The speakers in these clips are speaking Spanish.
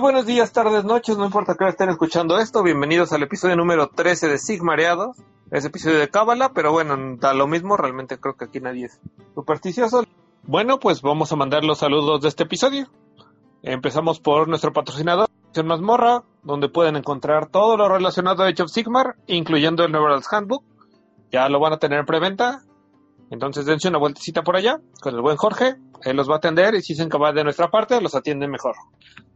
Muy buenos días, tardes, noches, no importa que estén escuchando esto. Bienvenidos al episodio número 13 de Sigmareados. Es episodio de Cábala, pero bueno, da lo mismo. Realmente creo que aquí nadie es supersticioso. Bueno, pues vamos a mandar los saludos de este episodio. Empezamos por nuestro patrocinador, Mazmorra, donde pueden encontrar todo lo relacionado a Age of Sigmar, incluyendo el Neural's Handbook. Ya lo van a tener en preventa. Entonces dense una vueltecita por allá con el buen Jorge. Él los va a atender y si se va de nuestra parte, los atiende mejor.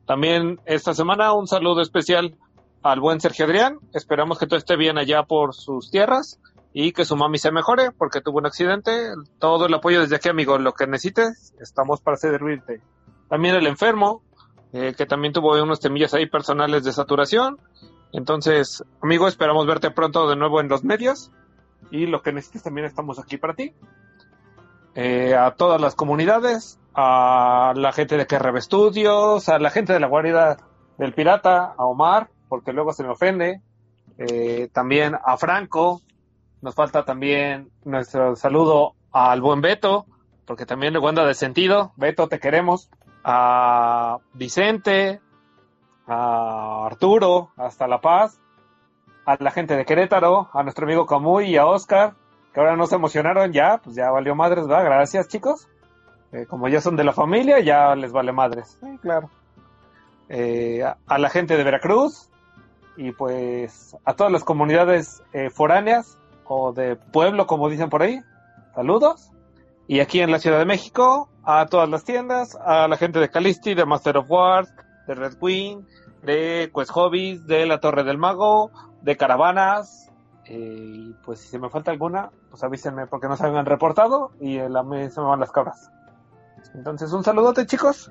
También esta semana un saludo especial al buen Sergio Adrián. Esperamos que todo esté bien allá por sus tierras y que su mami se mejore porque tuvo un accidente. Todo el apoyo desde aquí, amigo. Lo que necesites, estamos para servirte. También el enfermo, eh, que también tuvo unos temillas ahí personales de saturación. Entonces, amigo, esperamos verte pronto de nuevo en los medios. Y lo que necesites también estamos aquí para ti. Eh, a todas las comunidades, a la gente de KRB Studios, a la gente de la guarida del pirata, a Omar, porque luego se me ofende, eh, también a Franco, nos falta también nuestro saludo al buen Beto, porque también le anda de sentido, Beto, te queremos, a Vicente, a Arturo, hasta La Paz, a la gente de Querétaro, a nuestro amigo Camuy y a Oscar, que ahora no se emocionaron ya, pues ya valió madres, ¿verdad? Gracias, chicos. Eh, como ya son de la familia, ya les vale madres. Sí, claro. Eh, a, la gente de Veracruz y pues a todas las comunidades eh, foráneas o de pueblo, como dicen por ahí. Saludos. Y aquí en la Ciudad de México, a todas las tiendas, a la gente de Calisti, de Master of Wars, de Red Queen, de Quest Hobbies, de la Torre del Mago, de Caravanas. y pues si se me falta alguna, pues avísenme porque no se habían reportado y se me van las cabras. Entonces, un saludote, chicos.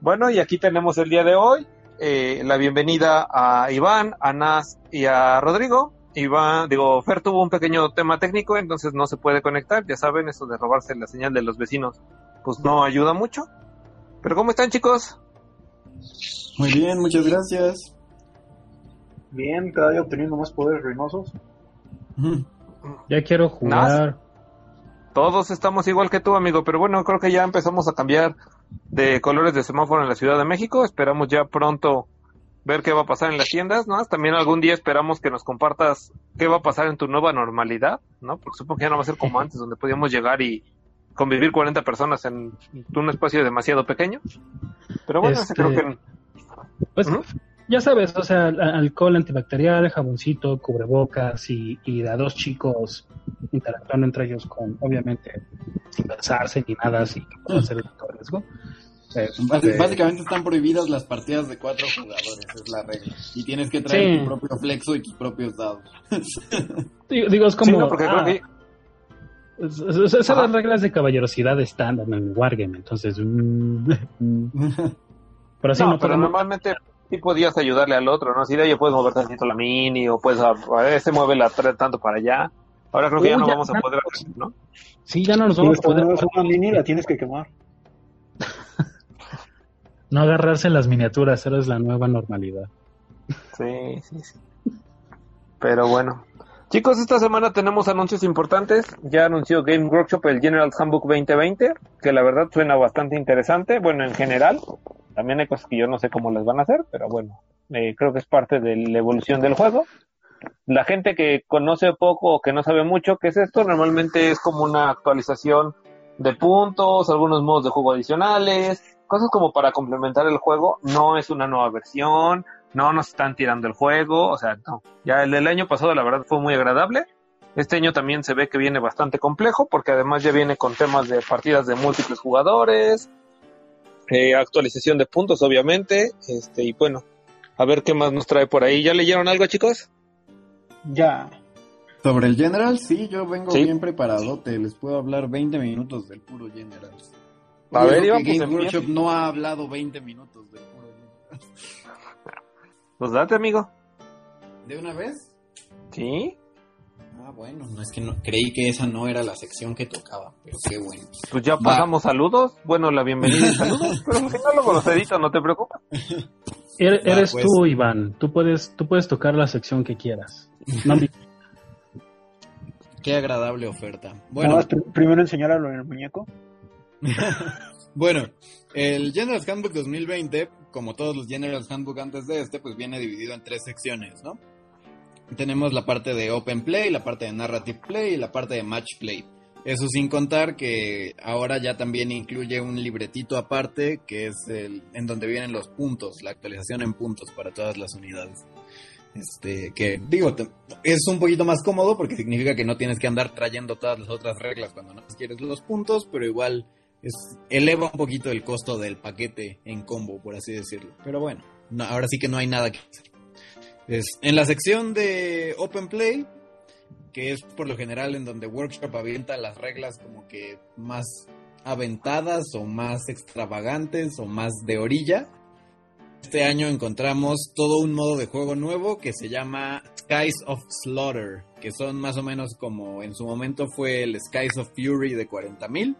Bueno, y aquí tenemos el día de hoy eh, la bienvenida a Iván, a Nas y a Rodrigo. Iván, digo, Fer tuvo un pequeño tema técnico, entonces no se puede conectar. Ya saben, eso de robarse la señal de los vecinos, pues no ayuda mucho. Pero ¿cómo están, chicos? Muy bien, muchas gracias. Bien, cada día obteniendo más poderes ruinosos. Ya quiero jugar. Todos estamos igual que tú, amigo, pero bueno, creo que ya empezamos a cambiar de colores de semáforo en la Ciudad de México. Esperamos ya pronto ver qué va a pasar en las tiendas, ¿no? También algún día esperamos que nos compartas qué va a pasar en tu nueva normalidad, ¿no? Porque supongo que ya no va a ser como antes, donde podíamos llegar y convivir 40 personas en un espacio demasiado pequeño. Pero bueno, creo este, que... Pues, ya sabes, o sea, alcohol antibacterial, jaboncito, cubrebocas y, y a dos chicos interactuando entre ellos con, obviamente, sin besarse ni nada así, que hacer el riesgo. Básicamente están prohibidas las partidas de cuatro jugadores, es la regla. Y tienes que traer tu propio flexo y tus propios dados. digo, es como... porque ah, esas son las reglas de caballerosidad estándar en el Wargame, entonces... Mm, pero así no, pero normalmente sí podías ayudarle al otro, ¿no? Si de ahí puedes mover tantito la mini o puedes, a, veces mueve la tanto para allá. Ahora creo que ya no vamos a poder hacer, ¿no? Sí, ya no nos vamos a poder. hacer una mini la tienes que quemar. no agarrarse las miniaturas, esa es la nueva normalidad. Sí, sí, sí. Pero bueno. Chicos, esta semana tenemos anuncios importantes. Ya anunció Game Workshop el General Handbook 2020, que la verdad suena bastante interesante. Bueno, en general, también hay cosas que yo no sé cómo les van a hacer, pero bueno, eh, creo que es parte de la evolución del juego. La gente que conoce poco o que no sabe mucho qué es esto, normalmente es como una actualización de puntos, algunos modos de juego adicionales, cosas como para complementar el juego. No es una nueva versión, no nos están tirando el juego, o sea, no. Ya el del año pasado la verdad fue muy agradable Este año también se ve que viene bastante complejo porque además ya viene con temas de partidas de múltiples jugadores, eh, actualización de puntos obviamente, este y bueno, a ver qué más nos trae por ahí. ¿Ya leyeron algo chicos? Ya. Sobre el General, sí, yo vengo Sí. bien preparado. Te les puedo hablar 20 minutos del puro General. A ver, Yo Iván, que Game. Workshop no ha hablado 20 minutos del puro General. Pues date, amigo. ¿De una vez? Sí. Ah, bueno, no es que no, creí que esa no era la sección que tocaba, pero qué bueno. Pues ya pasamos saludos. Bueno, la bienvenida y saludos. Pero al final luego los edito, no te preocupes. Er- Va, eres pues. tú, Iván. Tú puedes, tú puedes tocar la sección que quieras. No me- Qué agradable oferta. Bueno, primero enseñarlo en el muñeco. bueno, el General's Handbook 2020, como todos los General's Handbook antes de este, pues viene dividido en tres secciones, ¿no? Tenemos la parte de Open Play, la parte de Narrative Play y la parte de Match Play. Eso sin contar que ahora ya también incluye un libretito aparte que es el en donde vienen los puntos, la actualización en puntos para todas las unidades. Este, que digo, es un poquito más cómodo porque significa que no tienes que andar trayendo todas las otras reglas cuando no quieres los puntos, pero igual es, eleva un poquito el costo del paquete en combo, por así decirlo. Pero bueno, no- ahora sí que no hay nada que hacer. Es, en la sección de Open Play, que es por lo general en donde Workshop avienta las reglas como que más aventadas o más extravagantes o más de orilla. Este año encontramos todo un modo de juego nuevo que se llama Skies of Slaughter, que son más o menos como en su momento fue el Skies of Fury de 40.000,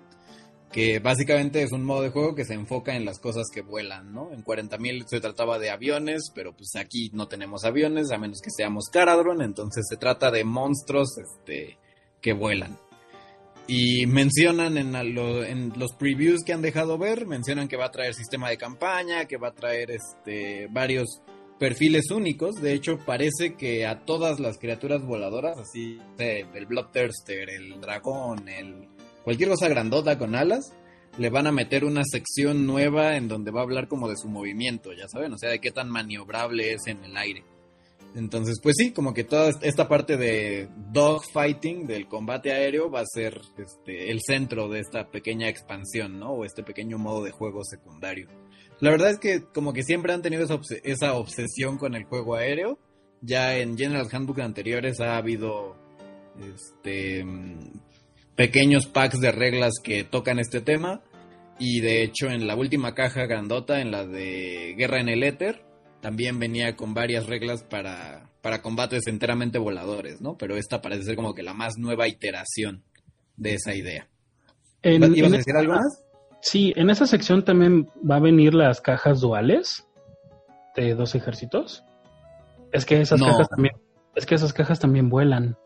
que básicamente es un modo de juego que se enfoca en las cosas que vuelan, ¿no? En 40.000 se trataba de aviones, pero pues aquí no tenemos aviones, a menos que seamos Caradron, entonces se trata de monstruos este, que vuelan. Y mencionan en, los previews que han dejado ver, mencionan que va a traer sistema de campaña, que va a traer este, varios perfiles únicos. De hecho, parece que a todas las criaturas voladoras, así el Bloodthirster, el dragón, el cualquier cosa grandota con alas, le van a meter una sección nueva en donde va a hablar como de su movimiento, ya saben, o sea, de qué tan maniobrable es en el aire. Entonces, pues sí, como que toda esta parte de dogfighting, del combate aéreo, va a ser este, el centro de esta pequeña expansión, ¿no? O este pequeño modo de juego secundario. La verdad es que como que siempre han tenido esa, esa obsesión con el juego aéreo. Ya en General Handbook anteriores ha habido este, pequeños packs de reglas que tocan este tema. Y de hecho en la última caja grandota, en la de Guerra en el Éter, también venía con varias reglas para, para combates enteramente voladores, ¿no? Pero esta parece ser como que la más nueva iteración de esa idea. En- ¿Ibas en a decir algo más? Sí, en esa sección también va a venir las cajas duales de dos ejércitos. Es que esas No. cajas también, es que esas cajas también vuelan.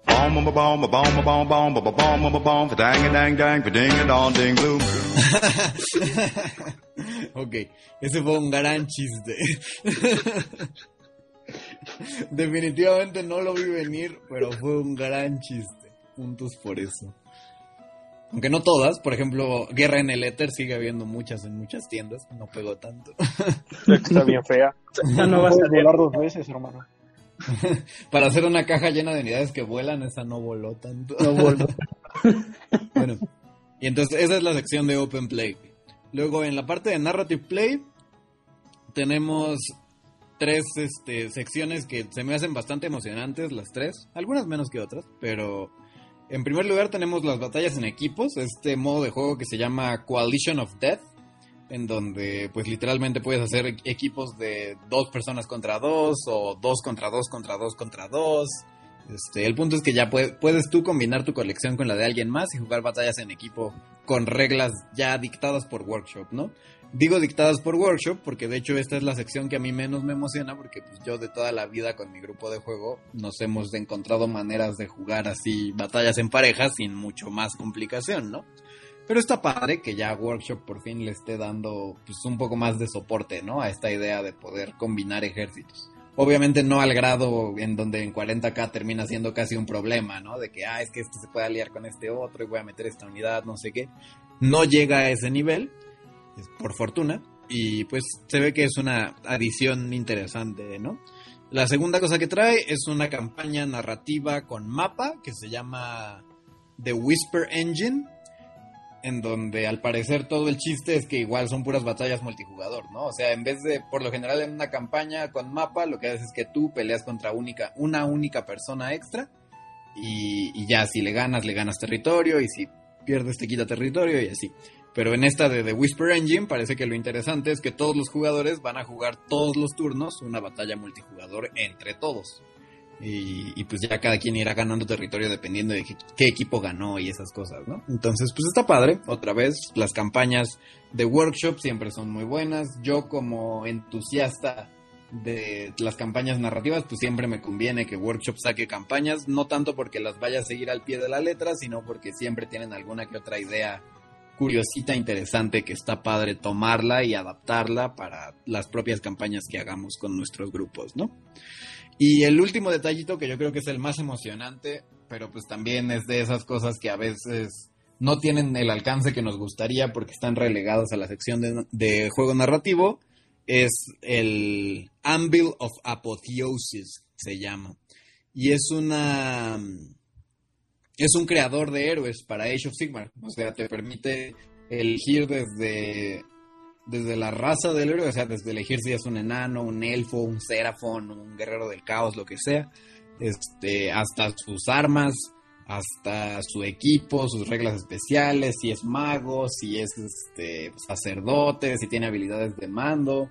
ok, ese fue un gran chiste. Definitivamente no lo vi venir, pero fue un gran chiste. Juntos por eso. Aunque no todas, por ejemplo, Guerra en el Éter sigue habiendo muchas en muchas tiendas, no pegó tanto. Está bien fea. No, no vas a volar dos veces, hermano. Para hacer una caja llena de unidades que vuelan, esa no voló tanto. No voló. Bueno, y entonces esa es la sección de Open Play. Luego en la parte de Narrative Play tenemos tres este, secciones que se me hacen bastante emocionantes, las tres, algunas menos que otras, pero en primer lugar tenemos las batallas en equipos, este modo de juego que se llama Coalition of Death, en donde pues literalmente puedes hacer e- equipos de dos personas contra dos o dos contra dos contra dos contra dos. Este, el punto es que ya puede- puedes tú combinar tu colección con la de alguien más y jugar batallas en equipo con reglas ya dictadas por Workshop, ¿no? Digo dictadas por Workshop porque de hecho esta es la sección que a mí menos me emociona porque pues, yo de toda la vida con mi grupo de juego nos hemos encontrado maneras de jugar así batallas en pareja sin mucho más complicación, ¿no? Pero está padre que ya Workshop por fin le esté dando pues, un poco más de soporte, ¿no? A esta idea de poder combinar ejércitos. Obviamente no al grado en donde en 40k termina siendo casi un problema, ¿no? De que, ah, es que este se puede aliar con este otro y voy a meter esta unidad, no sé qué. No llega a ese nivel, por fortuna, y pues se ve que es una adición interesante, ¿no? La segunda cosa que trae es una campaña narrativa con mapa que se llama The Whisper Engine, en donde al parecer todo el chiste es que igual son puras batallas multijugador, ¿no? O sea, en vez de, por lo general en una campaña con mapa, lo que haces es que tú peleas contra única, una única persona extra y, y ya si le ganas, le ganas territorio y si pierdes te quita territorio y así. Pero en esta de The Whisper Engine parece que lo interesante es que todos los jugadores van a jugar todos los turnos una batalla multijugador entre todos. Y, y pues ya cada quien irá ganando territorio dependiendo de qué, equipo ganó y esas cosas, ¿no? Entonces, pues está padre. Otra vez, las campañas de workshop siempre son muy buenas. Yo como entusiasta de las campañas narrativas, pues siempre me conviene que Workshop saque campañas, no tanto porque las vaya a seguir al pie de la letra, sino porque siempre tienen alguna que otra idea curiosita, interesante, que está padre tomarla y adaptarla para las propias campañas que hagamos con nuestros grupos, ¿no? Y el último detallito que yo creo que es el más emocionante, pero pues también es de esas cosas que a veces no tienen el alcance que nos gustaría porque están relegados a la sección de, juego narrativo, es el Anvil of Apotheosis, se llama. Y es una es un creador de héroes para Age of Sigmar. O sea, te permite elegir desde, desde la raza del héroe, o sea, desde elegir si es un enano, un elfo, un serafón, un guerrero del caos, lo que sea, este, hasta sus armas, hasta su equipo, sus reglas especiales, si es mago, si es este sacerdote, si tiene habilidades de mando.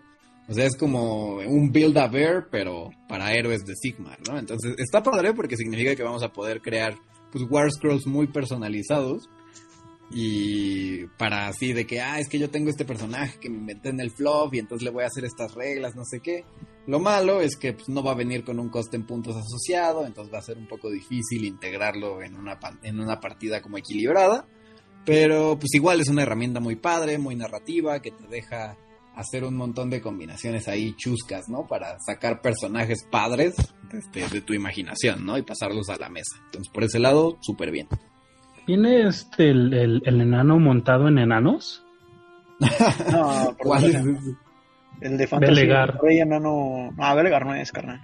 O sea, es como un build a bear, pero para héroes de Sigmar, ¿no? Entonces, está padre porque significa que vamos a poder crear pues War Scrolls muy personalizados y para así de que, ah, es que yo tengo este personaje que me inventé en el fluff y entonces le voy a hacer estas reglas, no sé qué. Lo malo es que pues, no va a venir con un coste en puntos asociado, entonces va a ser un poco difícil integrarlo en una, en una partida como equilibrada. Pero pues igual es una herramienta muy padre, muy narrativa, que te deja hacer un montón de combinaciones ahí chuscas, ¿no? Para sacar personajes padres este, de tu imaginación, ¿no? Y pasarlos a la mesa. Entonces, por ese lado, súper bien. ¿Viene este el, el, el enano montado en enanos? No, por ¿Cuál es favor. ese? El de Fantasy. Belegar. Rey enano. No, Belegar no es, carnal.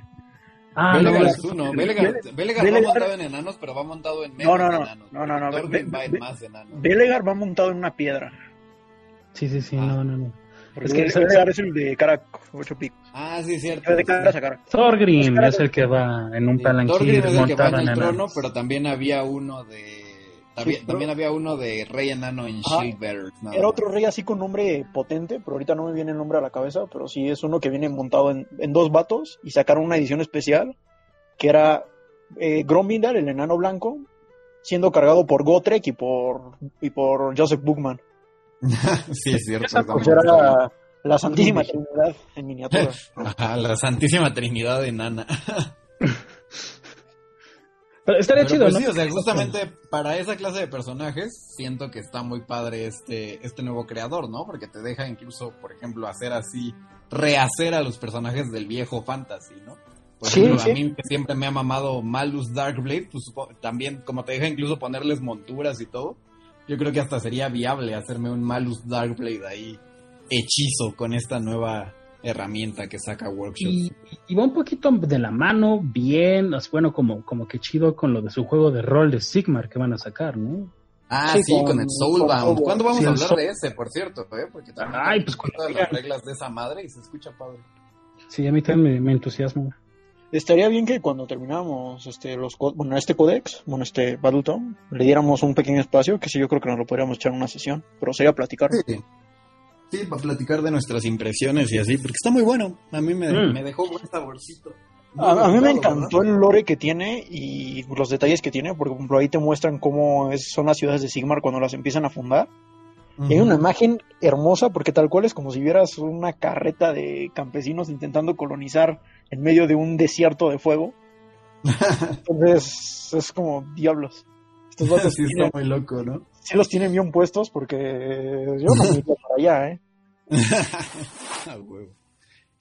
Ah, no, Belegar es- es uno. Belegar, Belegar va Belegar- montado en enanos, pero va montado en menos No, no, no. enanos. No, no, no. Thorfinn Be- va en más enanos. Belegar va montado en una piedra. sí, sí, sí, Ah. no, no, no. Porque Es que- Bele- Belegar es el de cara 8 picos. Ah, sí, cierto. De cara a cara. Thorgrim es el que va en un Sí, palanquín Thorgrim es el que va montado en el trono, enanos. pero también había uno de... También, pero- también había uno de Rey Enano en Ajá. Nada Era otro rey así con nombre potente, pero ahorita no me viene el nombre a la cabeza, pero sí es uno que viene montado en, en dos vatos y sacaron una edición especial que era eh, Gromindar, el enano blanco, siendo cargado por Gotrek y por, y por Joseph Bookman. sí, es cierto. Esa Pues era la Santísima Trinidad en miniatura. Ajá, la Santísima Trinidad enana. Pero estaría Pero chido, pues ¿no? sí, o sea, justamente para esa clase de personajes siento que está muy padre este, este nuevo creador, ¿no? Porque te deja incluso, por ejemplo, hacer así, rehacer a los personajes del viejo fantasy, ¿no? Por Sí, ejemplo, sí. a mí que siempre me ha mamado Malus Darkblade, pues también como te deja incluso ponerles monturas y todo, yo creo que hasta sería viable hacerme un Malus Darkblade ahí hechizo con esta nueva herramienta que saca Workshop. Y, y va un poquito de la mano, bien, bueno, como, como que chido con lo de su juego de rol de Sigmar que van a sacar, ¿no? Ah, Sí, sí, con, con- el con Soulbound. Soulbound. ¿Cuándo vamos Sí, a hablar Soul- de ese, por cierto? Eh? Porque también Ay, pues, todas las reglas de esa madre y se escucha padre. Sí, a mí también me, me entusiasma. Estaría bien que cuando terminamos este, los, bueno, este codex, bueno, este Battletome, le diéramos un pequeño espacio, que sí, yo creo que nos lo podríamos echar en una sesión, pero sería platicar. Sí. Sí, para platicar de nuestras impresiones y así, porque está muy bueno. A mí me, Mm. me dejó buen saborcito. A, a mí me encantó el lore que tiene y los detalles que tiene, porque por ejemplo ahí te muestran cómo es- son las ciudades de Sigmar cuando las empiezan a fundar. hay una imagen hermosa porque tal cual es como si vieras una carreta de campesinos intentando colonizar en medio de un desierto de fuego. Entonces es como diablos. Estos vatos sí, está muy loco, ¿no? Sí los tienen bien puestos porque yo no me para allá, ¿eh?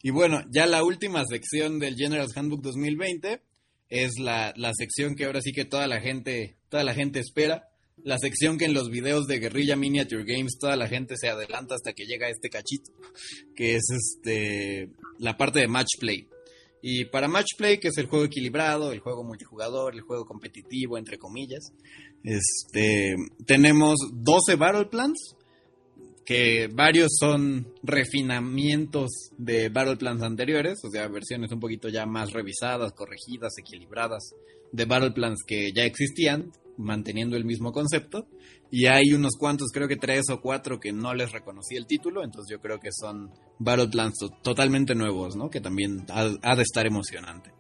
Y bueno, ya la última sección del General's Handbook 2020 es la, la sección que ahora sí que toda la gente, toda la gente espera. La sección que en los videos de Guerrilla Miniature Games toda la gente se adelanta hasta que llega este cachito, que es este la parte de match play. Y para Match Play, que es el juego equilibrado, el juego multijugador, el juego competitivo, entre comillas, este, tenemos 12 Battle Plans, que varios son refinamientos de Battle Plans anteriores, o sea, versiones un poquito ya más revisadas, corregidas, equilibradas de Battle Plans que ya existían, manteniendo el mismo concepto. Y hay unos cuantos, creo que tres o cuatro que no les reconocí el título, entonces yo creo que son Battle Plans to- totalmente nuevos, ¿no? Que también ha de estar emocionante.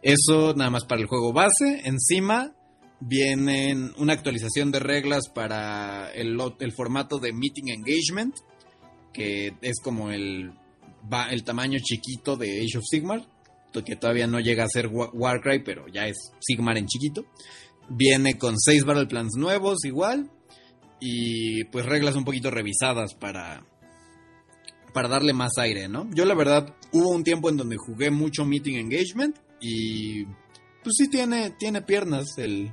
Eso nada más para el juego base. Encima vienen una actualización de reglas para el, formato de Meeting Engagement, que es como el, el tamaño chiquito de Age of Sigmar, que todavía no llega a ser Wa- Warcry, pero ya es Sigmar en chiquito. Viene con seis Battle Plans nuevos igual, y pues reglas un poquito revisadas para, para darle más aire, ¿no? Yo la verdad hubo un tiempo en donde jugué mucho Meeting Engagement y pues sí tiene, tiene piernas el,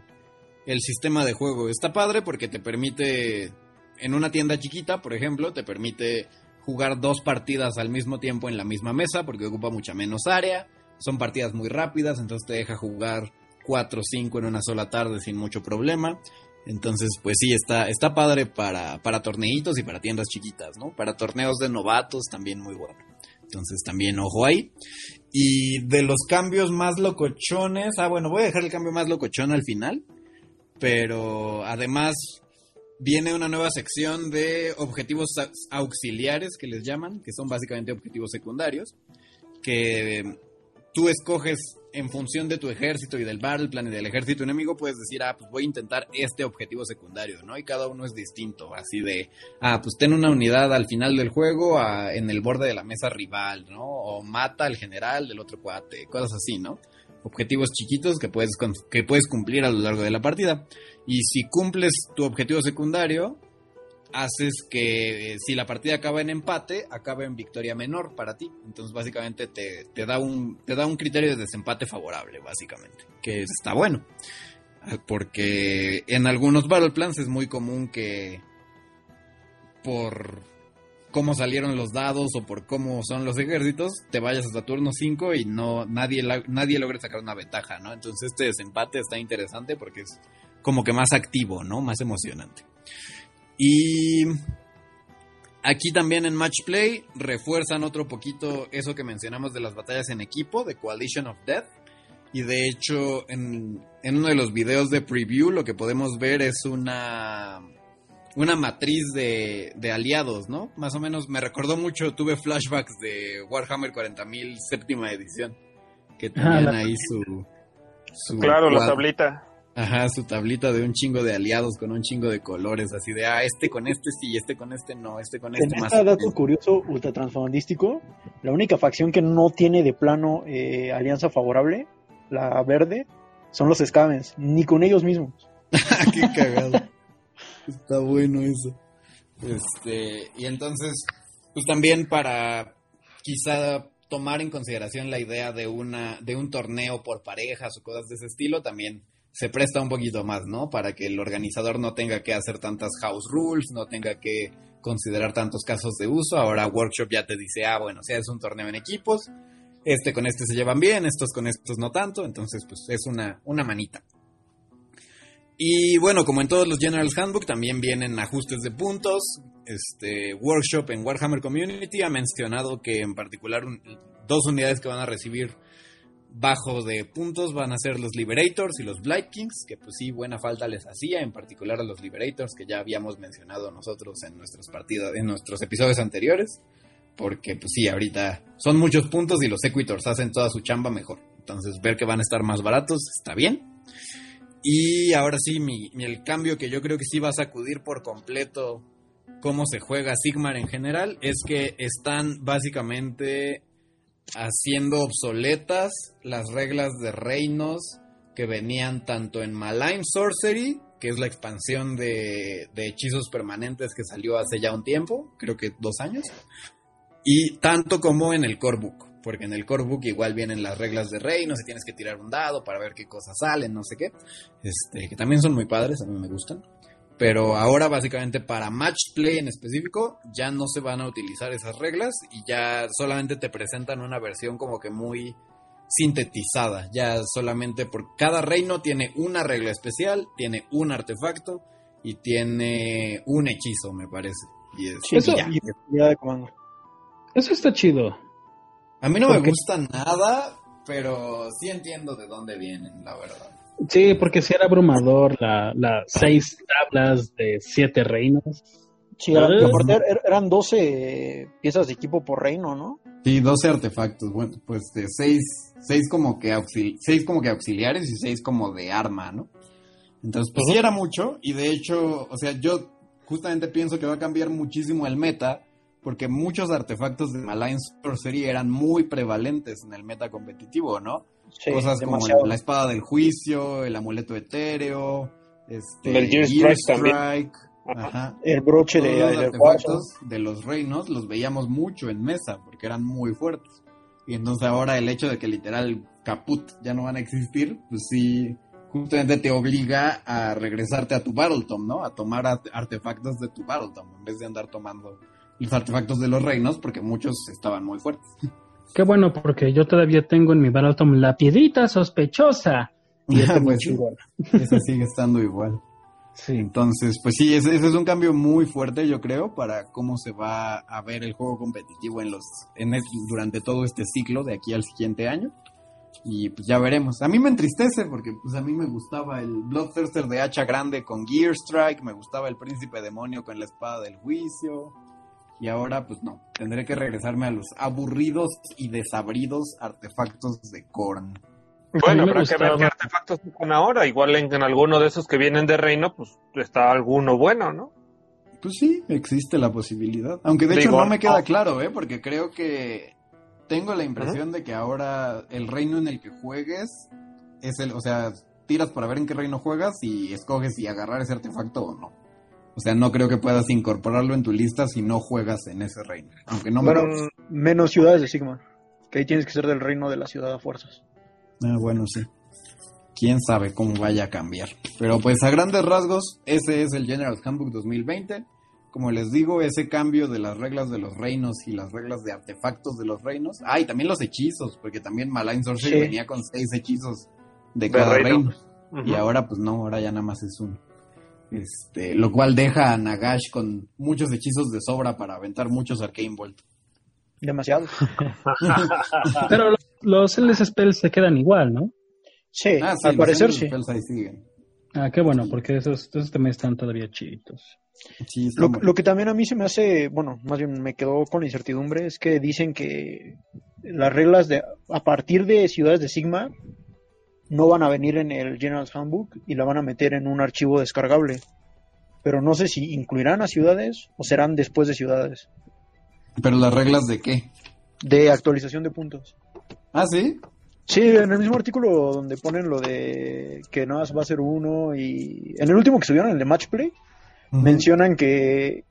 el sistema de juego. Está padre porque te permite, en una tienda chiquita, por ejemplo, te permite jugar dos partidas al mismo tiempo en la misma mesa porque ocupa mucha menos área. Son partidas muy rápidas, entonces te deja jugar 4 o 5 en una sola tarde sin mucho problema. Entonces, pues sí, está, está padre para, para torneitos y para tiendas chiquitas, ¿no? Para torneos de novatos también muy bueno. Entonces también ojo ahí. Y de los cambios más locochones, ah bueno, voy a dejar el cambio más locochón al final, pero además viene una nueva sección de objetivos aux- auxiliares que les llaman, que son básicamente objetivos secundarios, que tú escoges en función de tu ejército y del battle plan y del ejército enemigo, puedes decir, ah, pues voy a intentar este objetivo secundario, ¿no? Y cada uno es distinto, así de, ah, pues ten una unidad al final del juego ah, en el borde de la mesa rival, ¿no? O mata al general del otro cuate, cosas así, ¿no? Objetivos chiquitos que puedes, que puedes cumplir a lo largo de la partida. Y si cumples tu objetivo secundario, haces que eh, si la partida acaba en empate, acabe en victoria menor para ti. Entonces básicamente te, te da un, te da un criterio de desempate favorable, básicamente. Que está bueno. Porque en algunos Battle Plans es muy común que por cómo salieron los dados o por cómo son los ejércitos, te vayas hasta turno 5 y no nadie, nadie logre sacar una ventaja, ¿no? Entonces este desempate está interesante porque es como que más activo, ¿no? Más emocionante. Y aquí también en Match Play refuerzan otro poquito eso que mencionamos de las batallas en equipo, de Coalition of Death. Y de hecho, en, en uno de los videos de preview lo que podemos ver es una, una matriz de, de aliados, ¿no? Más o menos me recordó mucho, tuve flashbacks de Warhammer 40.000 séptima edición, que tenían la- ahí su... su Claro, la tablita. Ajá, su tablita de un chingo de aliados con un chingo de colores, así de, ah, este con este sí, este con este no, este con este En más. este dato curioso, ultra transfondístico, la única facción que no tiene de plano eh, alianza favorable, la verde, son los Scavens, ni con ellos mismos. Qué cagado. Está bueno eso. Este, y entonces, pues también para quizá tomar en consideración la idea de una, de un torneo por parejas o cosas de ese estilo, también se presta un poquito más, ¿no? Para que el organizador no tenga que hacer tantas house rules, no tenga que considerar tantos casos de uso. Ahora Workshop ya te dice, ah, bueno, si es un torneo en equipos, este con este se llevan bien, estos con estos no tanto, entonces pues es una, una manita. Y bueno, como en todos los General's Handbook, también vienen ajustes de puntos. Este Workshop en Warhammer Community ha mencionado que en particular un- dos unidades que van a recibir bajo de puntos van a ser los Liberators y los Blight Kings, que pues sí, buena falta les hacía, en particular a los Liberators, que ya habíamos mencionado nosotros en nuestros partidos, en nuestros episodios anteriores, porque pues sí, ahorita son muchos puntos y los Equitors hacen toda su chamba mejor. Entonces ver que van a estar más baratos está bien. Y ahora sí, mi, el cambio que yo creo que sí va a sacudir por completo cómo se juega Sigmar en general es que están básicamente haciendo obsoletas las reglas de reinos que venían tanto en Malign Sorcery, que es la expansión de, de hechizos permanentes que salió hace ya un tiempo, creo que dos años, y tanto como en el Core Book, porque en el Core Book igual vienen las reglas de reinos y tienes que tirar un dado para ver qué cosas salen, no sé qué, este, que también son muy padres, a mí me gustan. Pero ahora básicamente para match play en específico ya no se van a utilizar esas reglas y ya solamente te presentan una versión como que muy sintetizada, ya solamente por cada reino tiene una regla especial, tiene un artefacto y tiene un hechizo, me parece. Y es, Eso- ya. y unidad de comando. Eso está chido. A mí no me Porque- gusta nada, pero sí entiendo de dónde vienen, la verdad. Sí, porque si era abrumador la- las seis tablas de siete reinos. Sí, eran, y Ah. aparte er- eran 12 piezas de equipo por reino, ¿no? Sí, 12 artefactos, bueno, pues de 6, seis como que auxil- seis como que auxiliares y 6 como de arma, ¿no? Entonces, pues sí era mucho y de hecho, o sea, yo justamente pienso que va a cambiar muchísimo el meta porque muchos artefactos de Malign Sorcery eran muy prevalentes en el meta competitivo, ¿no? Sí, Cosas como demasiado. la espada del juicio, el amuleto etéreo, este, El Gear Strike ajá. El broche Todos de, los artefactos de los reinos los veíamos mucho en mesa porque eran muy fuertes. Y entonces ahora el hecho de que literal caput ya no van a existir, pues sí, justamente te obliga a regresarte a tu Battletome, ¿no? A tomar art- artefactos de tu Battletome en vez de andar tomando los artefactos de los reinos porque muchos estaban muy fuertes. Qué bueno, porque yo todavía tengo en mi Battletome la piedrita sospechosa. Y está muy Pues sí, esa sigue estando igual. Sí. Entonces, pues sí, ese, ese es un cambio muy fuerte, yo creo, para cómo se va a ver el juego competitivo en los, en es- durante todo este ciclo de aquí al siguiente año. Y pues ya veremos. A mí me entristece porque pues a mí me gustaba el Bloodthirster de hacha grande con Gear Strike, me gustaba el Príncipe Demonio con la espada del juicio. Y ahora pues no, tendré que regresarme a los aburridos y desabridos artefactos de Korn. Bueno, mí me habrá que ver qué artefactos sacan ahora. Igual en, en alguno de esos que vienen de reino, pues está alguno bueno, ¿no? Pues sí, existe la posibilidad. Aunque de hecho no me queda no. claro, ¿eh? Porque creo que tengo la impresión de que ahora el reino en el que juegues es el, o sea, tiras para ver en qué reino juegas y escoges si agarrar ese artefacto o no. O sea, no creo que puedas incorporarlo en tu lista si no juegas en ese reino. Aunque no me Bueno, menos ciudades de Sigma. Que ahí tienes que ser del reino de la ciudad a fuerzas. Ah, bueno, sí. Quién sabe cómo vaya a cambiar. Pero pues a grandes rasgos, ese es el General Handbook 2020. Como les digo, ese cambio de las reglas de los reinos y las reglas de artefactos de los reinos. Ah, y también los hechizos, porque también Malign Sorcery Sí. venía con seis hechizos de De cada reino. reino. Y ahora pues no, ahora ya nada más es uno. Este, lo cual deja a Nagash con muchos hechizos de sobra para aventar muchos Arcane Bolt. Demasiado. Pero los, los LS Spells se quedan igual, ¿no? Sí, Ah, sí, al parecer Endless sí. Ahí siguen. Ah, qué bueno, porque esos, esos también están todavía chiditos. Sí, Lo, lo que también a mí se me hace, bueno, más bien me quedó con la incertidumbre, es que dicen que las reglas de a partir de ciudades de Sigma no van a venir en el General's Handbook y la van a meter en un archivo descargable. Pero no sé si incluirán a ciudades o serán después de ciudades. Pero las reglas de qué? De actualización de puntos. Ah, sí. Sí, en el mismo artículo donde ponen lo de que nada más va a ser uno y en el último que subieron, el de Match Play, mencionan que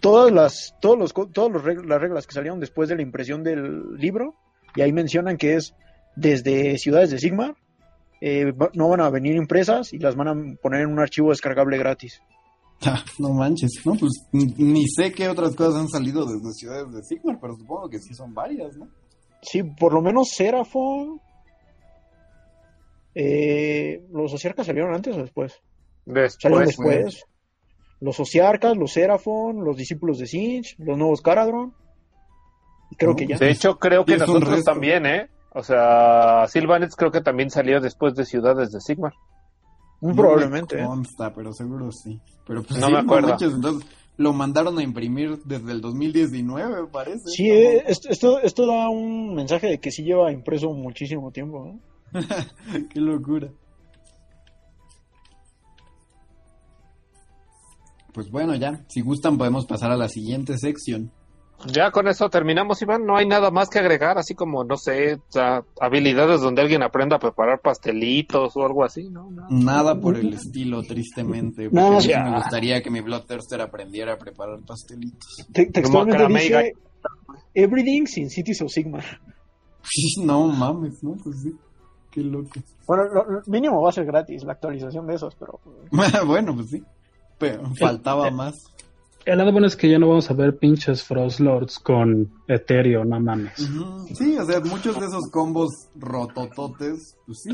todas las todos los todos los las reglas que salieron después de la impresión del libro y ahí mencionan que es desde ciudades de Sigma eh, no van a venir impresas y las van a poner en un archivo descargable gratis. Ah, no manches, no, pues ni sé qué otras cosas han salido desde ciudades de Sigmar, pero supongo que sí son varias, ¿no? sí por lo menos Seraphon eh, los ociarcas salieron antes o después salieron Después, después los ociarcas los Seraphon los discípulos de Sinch los nuevos Caradron. Y creo No, que ya de hecho, creo que nosotros también, ¿eh? O sea, Sylvanets creo que también salió después de Ciudades de Sigmar. muy No probablemente me ¿eh? consta, pero seguro sí. Pero pues No sí, me acuerdo. manches, entonces lo mandaron a imprimir desde el 2019, me parece. Sí, eh, esto, esto, esto da un mensaje de que sí lleva impreso muchísimo tiempo. ¿no? Qué locura. Pues bueno, ya, si gustan podemos pasar a la siguiente sección. Ya con eso terminamos, Iván. No hay nada más que agregar, así como, no sé, o sea, habilidades donde alguien aprenda a preparar pastelitos o algo así, ¿no? Nada por el estilo, tristemente. Porque Ya. me gustaría que mi Bloodthirster aprendiera a preparar pastelitos. Te- textualmente dice Everything sin Cities of Sigma. No mames, ¿no? Pues sí. Qué loco. Bueno, lo, lo mínimo va a ser gratis la actualización de esos, pero bueno, pues sí. Pero faltaba más. El lado bueno es que ya no vamos a ver pinches Frost Lords con Ethereum, no mames. Sí, o sea, muchos de esos combos rotototes. Pues sí,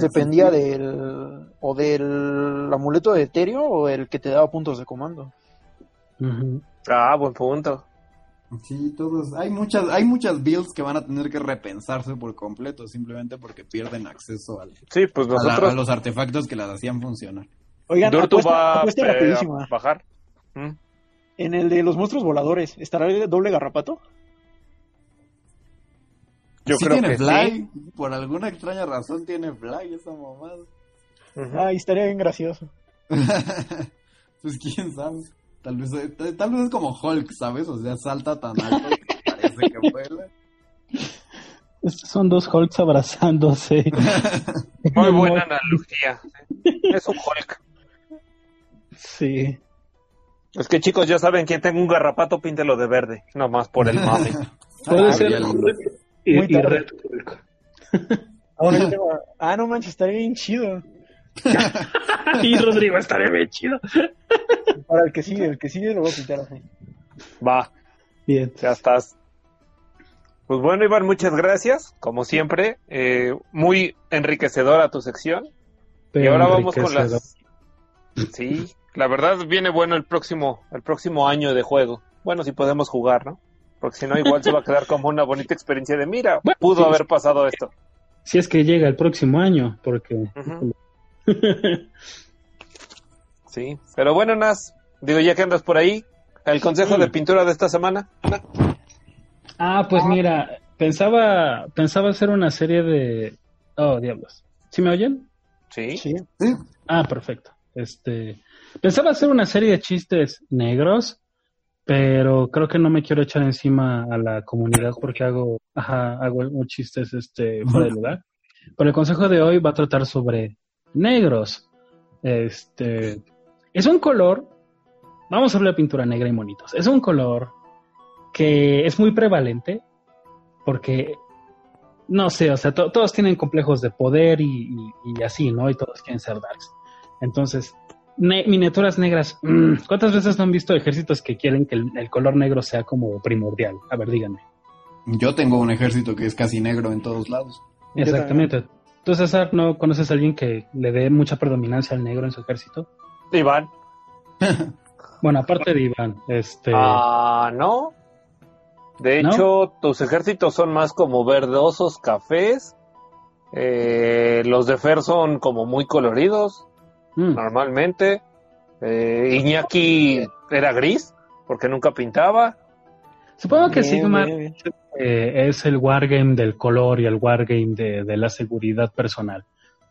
dependía del. o del amuleto de Ethereum o el que te daba puntos de comando. Ah, buen punto. Sí, todos. Hay muchas, hay muchas builds que van a tener que repensarse por completo, simplemente porque pierden acceso al, Sí, pues a, la- nosotros. a los artefactos que las hacían funcionar. Oigan, apuesta, va apuesta rapidísima. a bajar. ¿Mm? En el de los monstruos voladores, ¿estará el doble garrapato? Yo sí creo tiene que fly, por alguna extraña razón tiene fly esa mamada. Ujú. Ay, estaría bien gracioso. pues quién sabe. Tal vez, tal, tal vez es como Hulk, ¿sabes? O sea, salta tan alto que parece que vuela. Estos son dos Hulks abrazándose. Muy buena analogía. Es un Hulk. Sí. Es que chicos, ya saben, quien tenga un garrapato, píntelo de verde. Nomás por el mame. Puede Ah, ser y Muy y tarde. Red Hulk. Ahora yo tengo- Ah, no manches, estaría bien chido. y Rodrigo estaría bien chido. Para el que sigue, el que sigue lo voy a pintar así. Va, Bien. ya estás. Pues bueno, Iván, muchas gracias. Como siempre, eh, muy enriquecedora tu sección. y ahora vamos con las. Sí, la verdad viene bueno el próximo, el próximo año de juego. Bueno, si podemos jugar, ¿no? Porque si no, igual se va a quedar como una bonita experiencia de mira, Bueno, pudo haber pasado esto. Si es que llega el próximo año, porque... Sí, pero bueno, Nas, digo, ya que andas por ahí, el consejo de pintura de esta semana. ah, pues mira, pensaba, pensaba hacer una serie de... Oh, diablos. ¿Sí me oyen? Sí. Sí. Sí, Ah, perfecto. Este, pensaba hacer una serie de chistes negros, pero creo que no me quiero echar encima a la comunidad porque hago, ajá, hago chistes este fuera de lugar. Pero el consejo de hoy va a tratar sobre negros. Este, es un color, vamos a hablar de pintura negra y monitos. Es un color que es muy prevalente porque no sé, o sea, to- todos tienen complejos de poder y, y- y así, ¿no? Y todos quieren ser darks. Entonces, ne- miniaturas negras, mm, ¿cuántas veces no han visto ejércitos que quieren que el, el color negro sea como primordial? A ver, díganme. yo tengo un ejército que es casi negro en todos lados. Exactamente. ¿Tú, César, no conoces a alguien que le dé mucha predominancia al negro en su ejército? Iván. Bueno, aparte de Iván, este... Ah, no. De ¿No? hecho, tus ejércitos son más como verdosos, cafés. Eh, los de Fer son como muy coloridos, mm, normalmente. Eh, Iñaki era gris, porque nunca pintaba. Supongo que Bien, Sigmar bien, bien. eh, es el wargame del color y el wargame de, de la seguridad personal.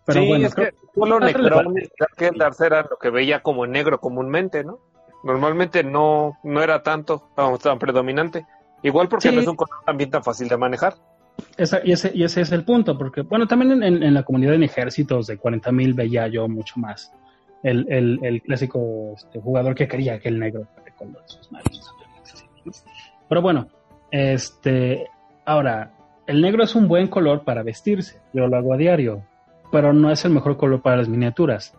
Pero sí, bueno, es que solo Ah, Necron y lo que veía como en negro comúnmente, ¿no? Normalmente no, no era tanto, vamos, tan predominante. Igual porque Sí. no es un color también tan fácil de manejar. Esa- y, ese, y ese es el punto, porque, bueno, también en, la comunidad en ejércitos de 40.000 veía yo mucho más el, el, clásico este, jugador que quería que el negro con sus malos. Pero bueno, este, ahora, el negro es un buen color para vestirse, yo lo hago a diario, pero no es el mejor color para las miniaturas.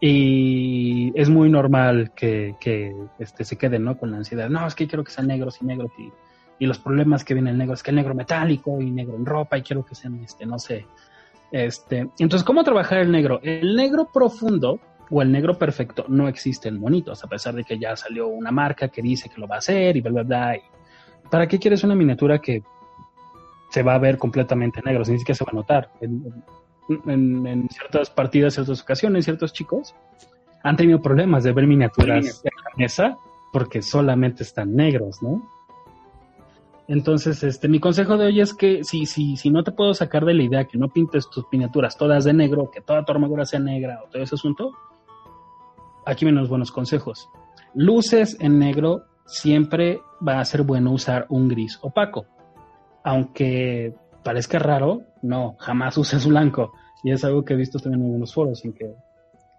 Y es muy normal que, que este, se queden ¿no? con la ansiedad. No, es que quiero que sean negros y negros y y los problemas que viene el negro es que el negro metálico y negro en ropa y quiero que sean este no sé este entonces cómo trabajar el negro el negro profundo o el negro perfecto no existe en monitos a pesar de que ya salió una marca que dice que lo va a hacer y bla bla bla y para qué quieres una miniatura que se va a ver completamente negro ni siquiera se va a notar. En, en- en ciertas partidas ciertas ocasiones ciertos chicos han tenido problemas de ver miniaturas en la mesa porque solamente están negros no entonces, este, mi consejo de hoy es que si, si, si no te puedo sacar de la idea que no pintes tus miniaturas todas de negro, que toda tu armadura sea negra o todo ese asunto, aquí vienen los buenos consejos. Luces en negro, siempre va a ser bueno usar un gris opaco. Aunque parezca raro, no, jamás uses blanco. Y es algo que he visto también en algunos foros, en que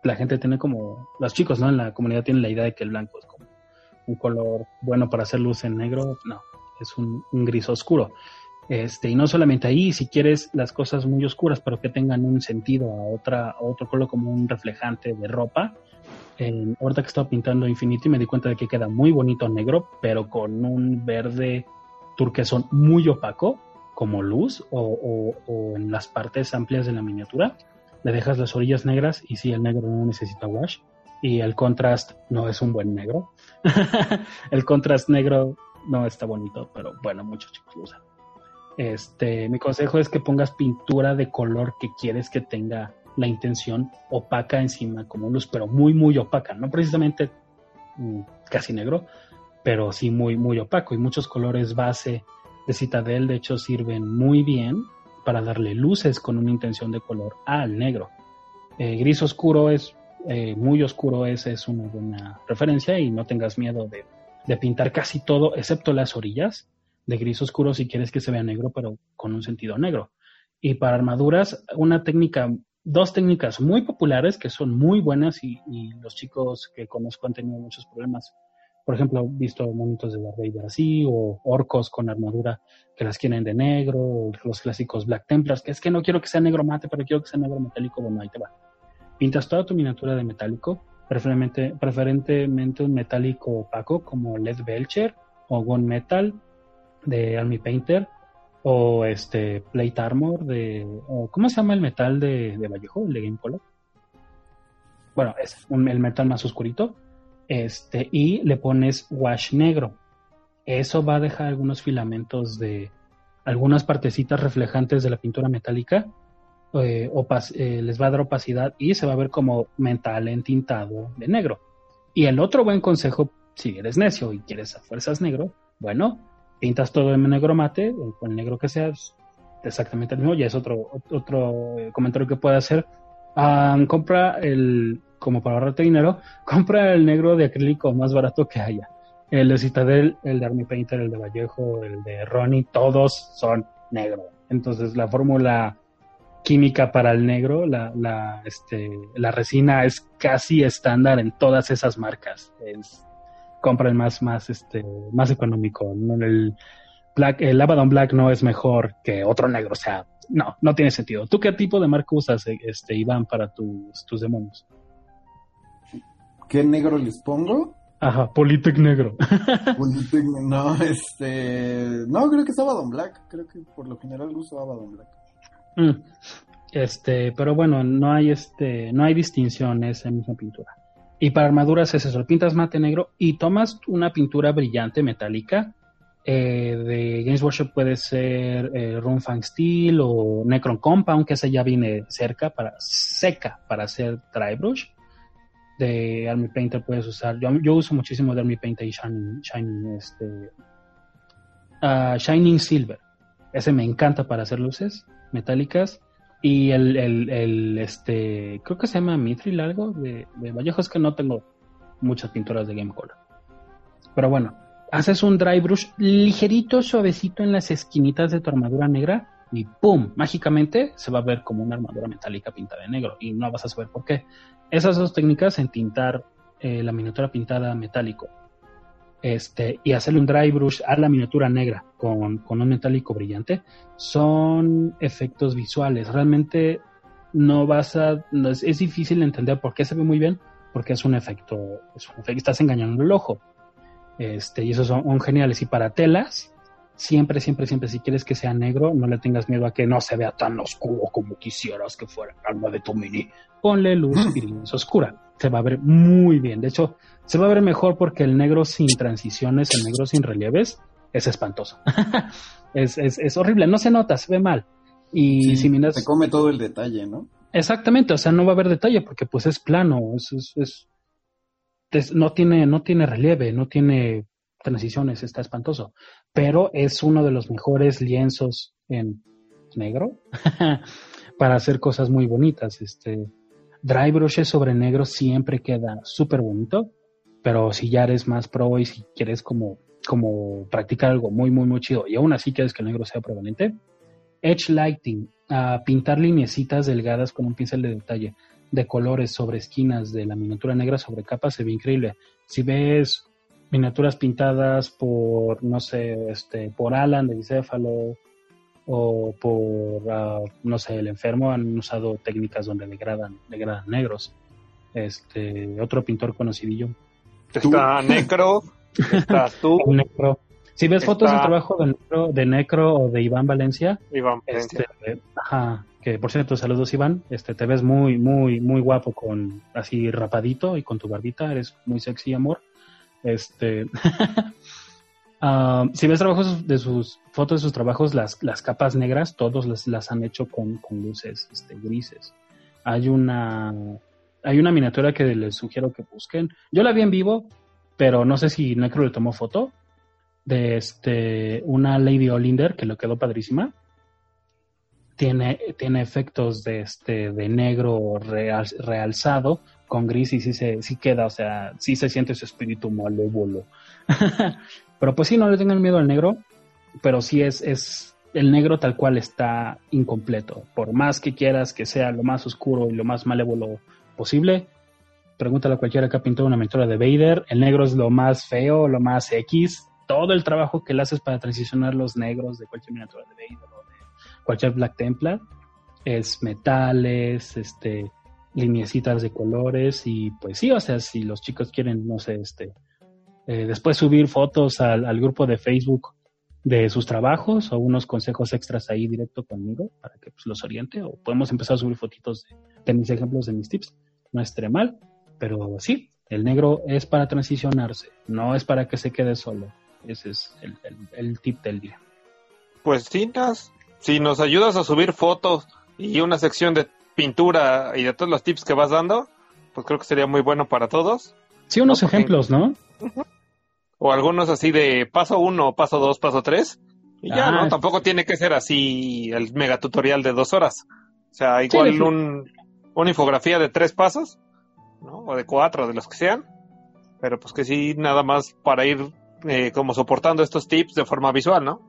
la gente tiene como, los chicos, ¿no? En la comunidad tienen la idea de que el blanco es como un color bueno para hacer luz en negro. No, es un, gris oscuro. Este, y no solamente ahí, si quieres las cosas muy oscuras, pero que tengan un sentido a otra, a otro color como un reflejante de ropa. En, ahorita que estaba pintando Infinity me di cuenta de que queda muy bonito negro, pero con un verde turquesón muy opaco, como luz, o, o- en las partes amplias de la miniatura. Le dejas las orillas negras y sí, el negro no necesita wash. Y el contrast no es un buen negro. el contrast negro no está bonito, pero bueno, muchos chicos lo usan. Este, mi consejo es que pongas pintura de color que quieres que tenga la intención opaca encima como luz, pero muy, muy opaca, no precisamente mm, casi negro, pero sí muy, muy opaco. Y muchos colores base de Citadel, de hecho, sirven muy bien para darle luces con una intención de color al negro. Eh, gris oscuro es eh, muy oscuro, esa es una buena referencia y no tengas miedo de, de pintar casi todo, excepto las orillas, de gris oscuro si quieres que se vea negro, pero con un sentido negro. Y para armaduras, una técnica, dos técnicas muy populares que son muy buenas y, los chicos que conozco han tenido muchos problemas. Por ejemplo, he visto monitos de Darth Vader así, o orcos con armadura que las quieren de negro, los clásicos Black Templars, que es que no quiero que sea negro mate, pero quiero que sea negro metálico, bueno, ahí te va. Pintas toda tu miniatura de metálico, preferentemente, un metálico opaco como LED Belcher o Gun Metal de Army Painter o este Plate Armor de o ¿cómo se llama el metal de, de Vallejo? El de Game Color. Bueno, es un- el metal más oscurito. Este, y le pones wash negro. Eso va a dejar algunos filamentos de algunas partecitas reflejantes de la pintura metálica. Eh, opas- eh, les va a dar opacidad y se va a ver como metal entintado de negro. Y el otro buen consejo, si eres necio y quieres a fuerzas negro, bueno, pintas todo en negro mate, el, el negro que sea, es exactamente el mismo, ya es otro, otro eh, comentario que puede hacer. Ah, compra el, como para ahorrarte dinero, compra el negro de acrílico más barato que haya. El de Citadel, el de Army Painter, el de Vallejo, el de Ronnie, todos son negro. Entonces la fórmula química para el negro, la, la, este, la resina es casi estándar en todas esas marcas. Es, compra el más, más, este, más económico. El, Black, el Abaddon Black no es mejor que otro negro. O sea, no, no tiene sentido. ¿Tú qué tipo de marca usas, este, Iván, para tus, tus demonios? ¿Qué negro les pongo? Ajá, Politec negro. Politec- no, este. No, creo que es Abaddon Black. Creo que por lo general uso Abaddon Black. Mm. Este, pero bueno, no hay este, no hay distinciones en misma pintura. Y para armaduras es eso, pintas mate negro y tomas una pintura brillante metálica. eh, de Games Workshop puede ser eh, Runefang Steel o Necron Compound, que esa ya viene cerca para seca para hacer dry brush. De Army Painter puedes usar, yo, yo uso muchísimo de Army Painter y Shining, Shining, este, ah, Shining Silver. Ese me encanta para hacer luces metálicas. Y el, el, este, creo que se llama Mithril algo de, de Vallejo, es que no tengo muchas pinturas de Game Color. Pero bueno, haces un dry brush ligerito, suavecito en las esquinitas de tu armadura negra y ¡pum! Mágicamente se va a ver como una armadura metálica pintada de negro y no vas a saber por qué. Esas dos técnicas en tintar eh, la miniatura pintada metálico este, y hacerle un dry brush a la miniatura negra con, un metálico brillante son efectos visuales. Realmente no vas a. no es, es difícil entender por qué se ve muy bien, porque es un efecto. Es estás engañando el ojo. Este, y esos son geniales. Y para telas, siempre, siempre, siempre, si quieres que sea negro, no le tengas miedo a que no se vea tan oscuro como quisieras que fuera el alma de tu mini. Ponle luz y luz oscura. Se va a ver muy bien. De hecho, se va a ver mejor porque el negro sin transiciones, el negro sin relieves, es espantoso. es, es, es, horrible, no se nota, se ve mal. Y Sí, si miras... Se come todo el detalle, ¿no? Exactamente, o sea, no va a haber detalle porque pues es plano, es, es, es- es- no tiene, no tiene relieve, no tiene transiciones, está espantoso. Pero es uno de los mejores lienzos en negro para hacer cosas muy bonitas. Este dry brushes sobre negro siempre queda súper bonito, pero si ya eres más pro y si quieres como, como practicar algo muy, muy, muy chido y aún así quieres que el negro sea prevalente, Edge Lighting, pintar lineecitas delgadas con un pincel de detalle de colores sobre esquinas de la miniatura negra sobre capas se ve increíble. Si ves miniaturas pintadas por, no sé, este, por Alan de Bicéfalo o por, ah, no sé, el enfermo han usado técnicas donde degradan, degradan negros. Este, otro pintor conocidillo. Está Necro, estás tú, Necro. Si ves fotos del trabajo de Necro, de Necro o de Iván Valencia, Iván este, Valencia. ajá, que por cierto, saludos Iván, este, te ves muy, muy, muy guapo con así rapadito y con tu barbita, eres muy sexy, amor. Este, ah, si ves trabajos de sus fotos de sus trabajos, las, las capas negras, todos las, las han hecho con, con luces este, grises. Hay una, hay una miniatura que les sugiero que busquen. Yo la vi en vivo, pero no sé si Necro le tomó foto de este una Lady Olinder que le quedó padrísima. Tiene, tiene efectos de este de negro real- realzado con gris y sí se queda, o sea, sí se siente su espíritu malévolo. pero pues sí, no le tengan miedo al negro, pero sí es, es el negro tal cual está incompleto. Por más que quieras que sea lo más oscuro y lo más malévolo posible, pregúntale a cualquiera que ha pintado una miniatura de Vader, el negro es lo más feo, lo más X, todo el trabajo que le haces para transicionar los negros de cualquier miniatura de Vader cualquier Black Templar es metales, este, lineecitas de colores y pues sí, o sea, si los chicos quieren, no sé, este, eh, después subir fotos al, al grupo de Facebook de sus trabajos o unos consejos extras ahí directo conmigo para que pues, los oriente o podemos empezar a subir fotitos de, de mis ejemplos, de mis tips, no estaré mal, pero sí, el negro es para transicionarse, no es para que se quede solo. Ese es el, el- tip del día. Pues sí, si nos ayudas a subir fotos y una sección de pintura y de todos los tips que vas dando, pues creo que sería muy bueno para todos. Sí, unos porque- ejemplos, ¿no? O algunos así de paso uno, paso dos, paso tres. Y ya, Ah, ¿no? es- Tampoco tiene que ser así el mega tutorial de dos horas. O sea, igual un, una infografía de tres pasos, ¿no? O de cuatro, de los que sean. Pero pues que sí, nada más para ir eh, como soportando estos tips de forma visual, ¿no?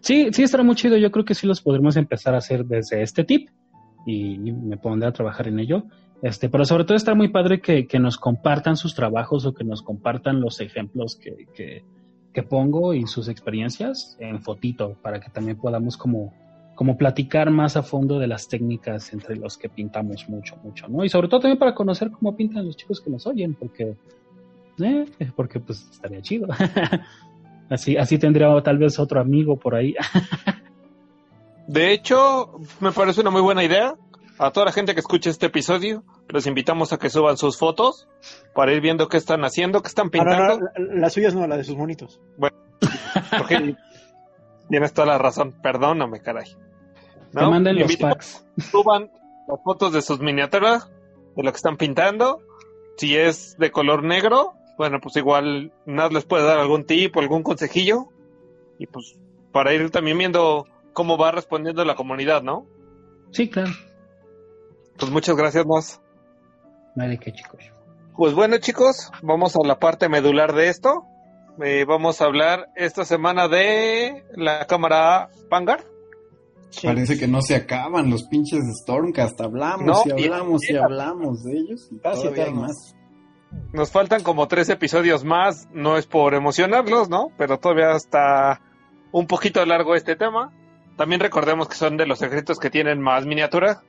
Sí, sí, estará muy chido. Yo creo que sí los podremos empezar a hacer desde este tip y me pondré a trabajar en ello. Este, pero sobre todo está muy padre que, que nos compartan sus trabajos o que nos compartan los ejemplos que, que, que pongo y sus experiencias en fotito para que también podamos como, como platicar más a fondo de las técnicas entre los que pintamos mucho, mucho, ¿no? Y sobre todo también para conocer cómo pintan los chicos que nos oyen, porque, eh, porque pues estaría chido. así, así tendría tal vez otro amigo por ahí. De hecho, me parece una muy buena idea. A toda la gente que escuche este episodio, los invitamos a que suban sus fotos para ir viendo qué están haciendo, qué están Ah, no, pintando. no, la- las suyas no, la de sus monitos. Porque tienes toda la razón. Perdóname, caray. Te manden los packs. suban las fotos de sus miniaturas, de lo que están pintando. Si es de color negro, bueno, pues igual Naz les puede dar algún tip o algún consejillo. Y pues para ir también viendo cómo va respondiendo la comunidad, ¿no? Sí, claro. Pues muchas gracias, Naz. No hay de qué, chicos. Pues bueno, chicos, vamos a la parte medular de esto. Eh, vamos a hablar esta semana de la cámara Vanguard. Sí. Parece que no se acaban los pinches Stormcast. Hablamos No, y hablamos y hablamos de ellos. Y Casi todavía hay más. Nos faltan como tres episodios más, no es por emocionarlos, ¿no? Pero todavía está un poquito largo este tema. También recordemos que son de los secretos que tienen más miniatura,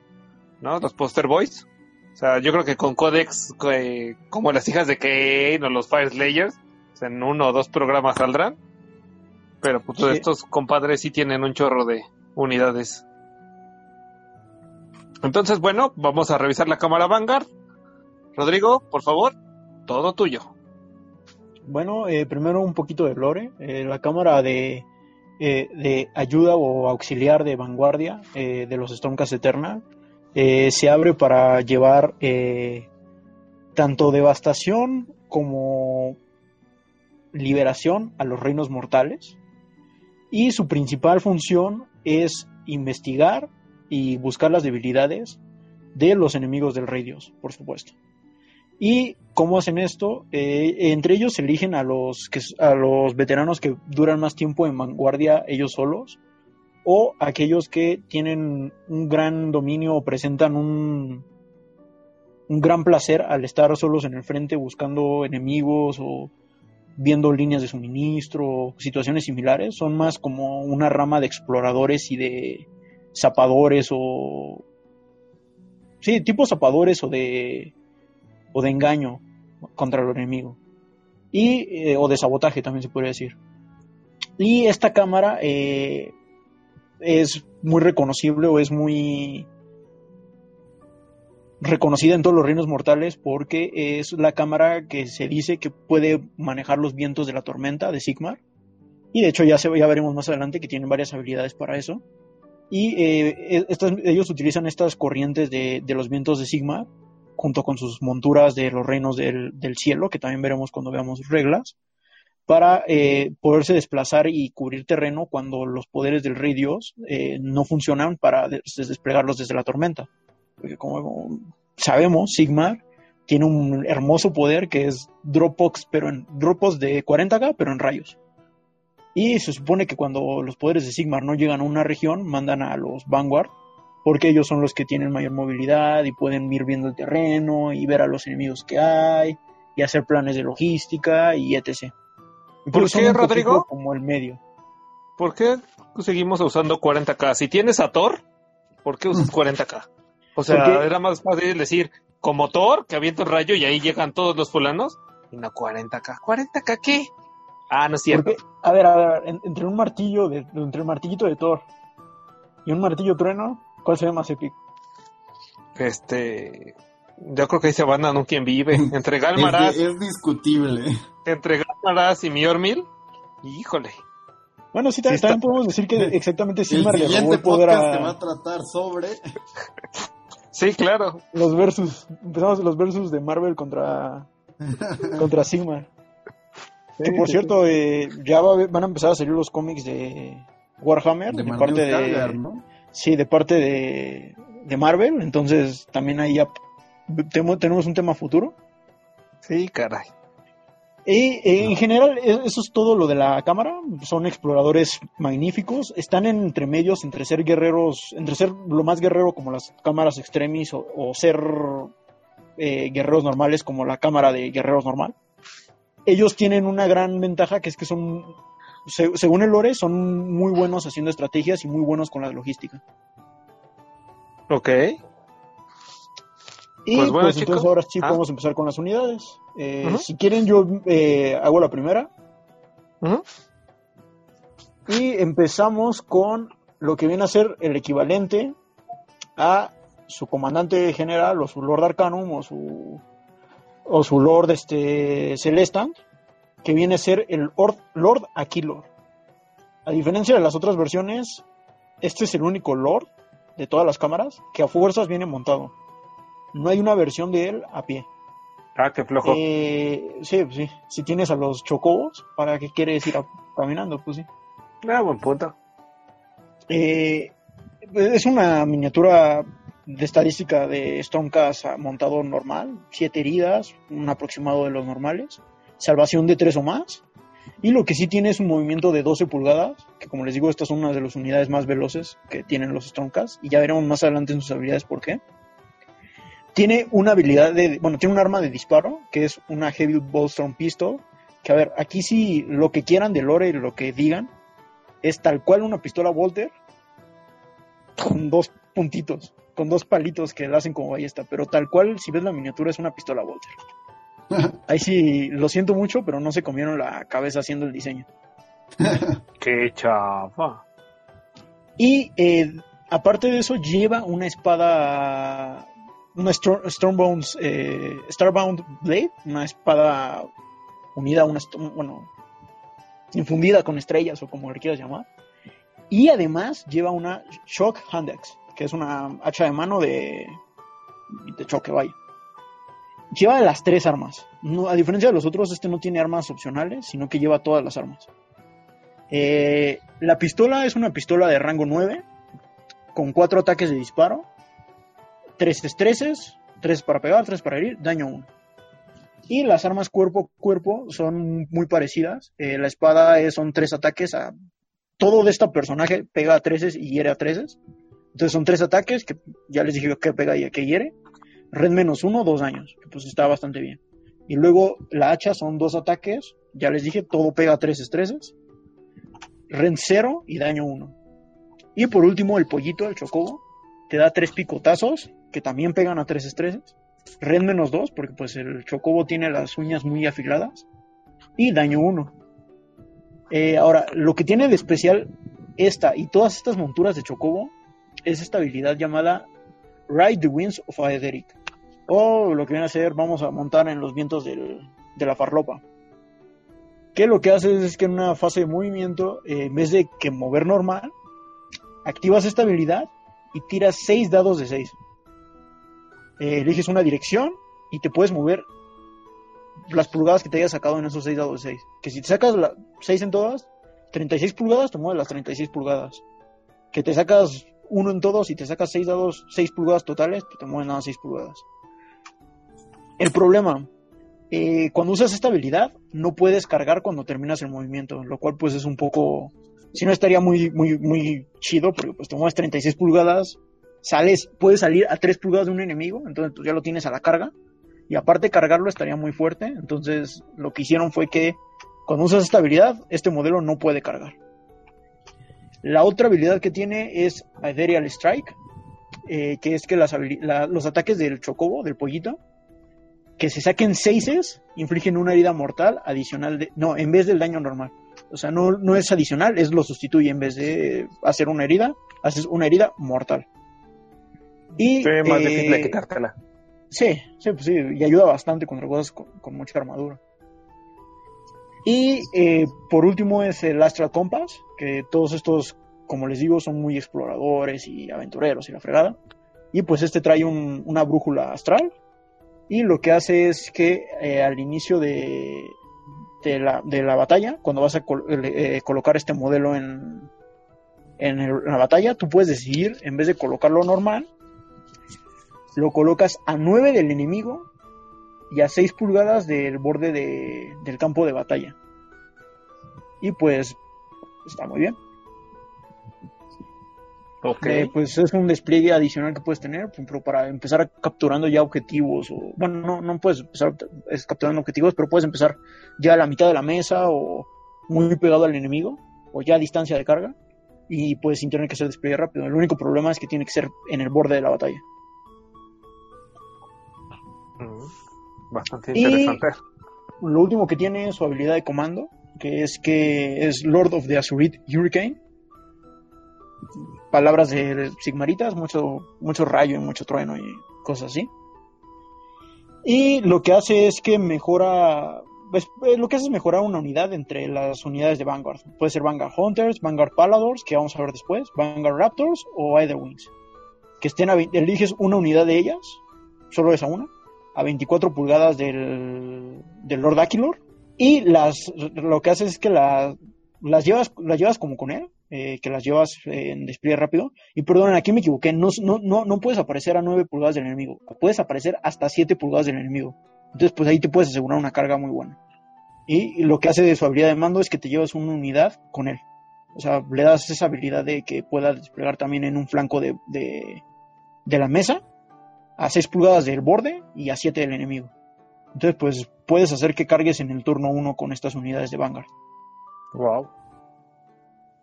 ¿no? Los Poster Boys. O sea, yo creo que con Codex, eh, como las hijas de Kane o los Fire Slayers, pues en uno o dos programas saldrán. Pero pues Sí. estos compadres sí tienen un chorro de unidades. Entonces, bueno, vamos a revisar la cámara Vanguard. Rodrigo, por favor, todo tuyo. Bueno, eh, primero un poquito de lore. Eh, la cámara de, eh, de ayuda o auxiliar de vanguardia de los Stormcast Eternal eh, se abre para llevar tanto devastación como liberación a los reinos mortales. Y su principal función es investigar y buscar las debilidades de los enemigos del rey Dios, por supuesto. ¿Y cómo hacen esto? Eh, entre ellos eligen a los, que, a los veteranos que duran más tiempo en vanguardia ellos solos, o aquellos que tienen un gran dominio o presentan un, un gran placer al estar solos en el frente buscando enemigos o viendo líneas de suministro, situaciones similares, son más como una rama de exploradores y de zapadores o... Sí, tipo zapadores o de... o de engaño contra el enemigo. Y, eh, o de sabotaje también se podría decir. Y esta cámara eh, es muy reconocible o es muy reconocida en todos los reinos mortales porque es la cámara que se dice que puede manejar los vientos de la tormenta de Sigmar. Y de hecho ya, se, ya veremos más adelante que tienen varias habilidades para eso. Y eh, e, ellos utilizan estas corrientes de, de, los vientos de Sigmar junto con sus monturas de los reinos del, del cielo, que también veremos cuando veamos reglas, para eh, poderse desplazar y cubrir terreno cuando los poderes del rey Dios eh, no funcionan para desplegarlos desde la tormenta. Porque como sabemos, Sigmar tiene un hermoso poder que es Dropbox, pero en Dropbox de 40k, pero en rayos. Y se supone que cuando los poderes de Sigmar no llegan a una región, mandan a los Vanguard, porque ellos son los que tienen mayor movilidad y pueden ir viendo el terreno y ver a los enemigos que hay y hacer planes de logística y etc. ¿Por qué, Rodrigo? Como el medio. ¿Por qué seguimos usando 40k? Si tienes a Thor, ¿por qué usas 40k? O sea, Porque... era más fácil decir, como Thor, que avienta un rayo y ahí llegan todos los fulanos, y no 40k. ¿40k qué? Ah, no es cierto. Porque, a ver, a ver, entre un martillo, de, entre el martillito de Thor y un martillo trueno, ¿cuál se ve más épico? Este, yo creo que ahí se van a un quien vive. Entre Galmaraz. es, es, discutible. Entre Galmaraz y Miormil. Híjole. Bueno, sí, también, podemos decir que exactamente Sigmar el le robó el poder a... te va a tratar sobre. sí, claro. Los versus. Empezamos los versus de Marvel contra. contra Sigmar. Sí, que por sí, cierto, sí. Eh, ya va, van a empezar a salir los cómics de Warhammer. De, de parte de. ¿no? Sí, de parte de, de Marvel. Entonces también ahí ya tenemos un tema futuro. Sí, caray. Y eh, en general, eso es todo lo de la cámara. Son exploradores magníficos. Están en entre medios entre ser guerreros, entre ser lo más guerrero como las cámaras extremis o, o ser eh, guerreros normales como la cámara de guerreros normal. Ellos tienen una gran ventaja que es que son, se, según el lore, son muy buenos haciendo estrategias y muy buenos con la logística. Ok. Y pues, bueno, pues entonces ahora sí ah. podemos empezar con las unidades. Eh, uh -huh. Si quieren, yo eh, hago la primera. Uh -huh. Y empezamos con lo que viene a ser el equivalente a su comandante general o su Lord Arcanum o su, o su Lord este, Celestant, que viene a ser el Lord, Lord Aquilor. A diferencia de las otras versiones, este es el único Lord de todas las cámaras que a fuerzas viene montado no hay una versión de él a pie. Ah, qué flojo. Eh, sí, sí. Si tienes a los chocobos, ¿para qué quieres ir a, caminando? Pues sí. Ah, buen punto. Eh, es una miniatura de estadística de Stormcast montado normal. Siete heridas, un aproximado de los normales. Salvación de tres o más. Y lo que sí tiene es un movimiento de 12 pulgadas, que como les digo, estas son una de las unidades más veloces que tienen los Stormcast. Y ya veremos más adelante en sus habilidades por qué tiene una habilidad de, bueno, tiene un arma de disparo, que es una Heavy Ballstorm Pistol, que a ver, aquí sí lo que quieran de Lore, lo que digan, es tal cual una pistola Walter con dos puntitos, con dos palitos que la hacen como ballesta, pero tal cual, si ves la miniatura, es una pistola Walter. Ahí sí, lo siento mucho, pero no se comieron la cabeza haciendo el diseño. Qué chafa. Y eh, aparte de eso, lleva una espada una Stormbound, eh, Starbound Blade, una espada unida, una, bueno, infundida con estrellas o como le quieras llamar. Y además lleva una Shock Handex, que es una hacha de mano de, de choque, vaya. Lleva las tres armas. A diferencia de los otros, este no tiene armas opcionales, sino que lleva todas las armas. Eh, la pistola es una pistola de rango 9, con cuatro ataques de disparo, tres estreses, tres para pegar, tres para herir, daño 1. Y las armas cuerpo a cuerpo son muy parecidas. Eh, la espada es, son tres ataques a. Todo de este personaje pega a treces y hiere a treces. Entonces son tres ataques que ya les dije que pega y que hiere. Red menos uno, dos daños, pues está bastante bien. Y luego la hacha son dos ataques Ya les dije, todo pega 3 estreses. Ren 0 y daño 1. Y por último, el pollito, el chocobo, te da 3 picotazos, que también pegan a 3 estreses. Ren menos 2, porque pues el chocobo tiene las uñas muy afiladas. Y daño 1. Eh, ahora, lo que tiene de especial esta y todas estas monturas de chocobo es esta habilidad llamada Ride the Winds of Aetheric. O lo que viene a ser, vamos a montar en los vientos de la farlopa. Que lo que hace es que en una fase de movimiento, eh, en vez de que mover normal, activas esta habilidad y tiras 6 dados de 6. eliges una dirección y te puedes mover las pulgadas que te hayas sacado en esos 6 dados de 6. Que si te sacas 6 en todas, 36 pulgadas, te mueves las 36 pulgadas. Que te sacas uno en todos y te sacas 6 dados, 6 pulgadas totales, te mueves nada 6 pulgadas. El problema, eh, cuando usas esta habilidad, no puedes cargar cuando terminas el movimiento, lo cual pues es un poco, si no estaría muy, muy, muy chido, porque pues te mueves 36 pulgadas, sales, puedes salir a 3 pulgadas de un enemigo, entonces pues ya lo tienes a la carga, y aparte cargarlo estaría muy fuerte, entonces lo que hicieron fue que cuando usas esta habilidad, este modelo no puede cargar. La otra habilidad que tiene es Aerial Strike, eh, que es que los ataques del chocobo, del pollito, que se saquen seises, infligen una herida mortal adicional de... No, en vez del daño normal. O sea, no, no es adicional, es lo sustituye. En vez de hacer una herida, haces una herida mortal. Y, Sí, más eh, difícil de quitártela. Sí, sí, pues sí, y ayuda bastante contra cosas con, con mucha armadura. Y eh, por último es el Astral Compass, que todos estos, como les digo, son muy exploradores y aventureros y la fregada. Y pues este trae un- una brújula astral. Y lo que hace es que eh, al inicio de, de, la, de la batalla, cuando vas a col- eh, colocar este modelo en, en la batalla, tú puedes decidir, en vez de colocarlo normal, lo colocas a 9 del enemigo y a 6 pulgadas del borde de- del campo de batalla. Y pues está muy bien. Ok. Eh, pues es un despliegue adicional que puedes tener, por ejemplo, para empezar a- capturando ya objetivos. O, bueno, no, no puedes empezar es capturando objetivos, pero puedes empezar ya a la mitad de la mesa o muy pegado al enemigo o ya a distancia de carga. Y pues sin tener que hacer despliegue rápido. El único problema es que tiene que ser en el borde de la batalla. Mm, Bastante Y- interesante. Lo último que tiene es su habilidad de comando, que es que es Lord of the Azurid Hurricane. Palabras de Sigmaritas, mucho, mucho rayo y mucho trueno y cosas así. Y lo que hace es que mejora. pues, eh, lo que hace es mejorar una unidad entre las unidades de Vanguard. Puede ser Vanguard Hunters, Vanguard Paladors, que vamos a ver después, Vanguard Raptors o Wings. Que estén a, eliges una unidad de ellas, solo esa una, a 24 pulgadas del, del Lord Aquilor. Y las, lo que hace es que la- las, llevas, las llevas como con él, eh, que las llevas eh, en despliegue rápido. Y perdonen, aquí me equivoqué, no, no, no, no puedes aparecer a 9 pulgadas del enemigo, puedes aparecer hasta 7 pulgadas del enemigo. Entonces, pues ahí te puedes asegurar una carga muy buena. Y lo que hace de su habilidad de mando es que te llevas una unidad con él. O sea, le das esa habilidad de que pueda desplegar también en un flanco de, de, de la mesa, a 6 pulgadas del borde y a 7 del enemigo. Entonces, pues puedes hacer que cargues en el turno 1 con estas unidades de Vanguard. Wow.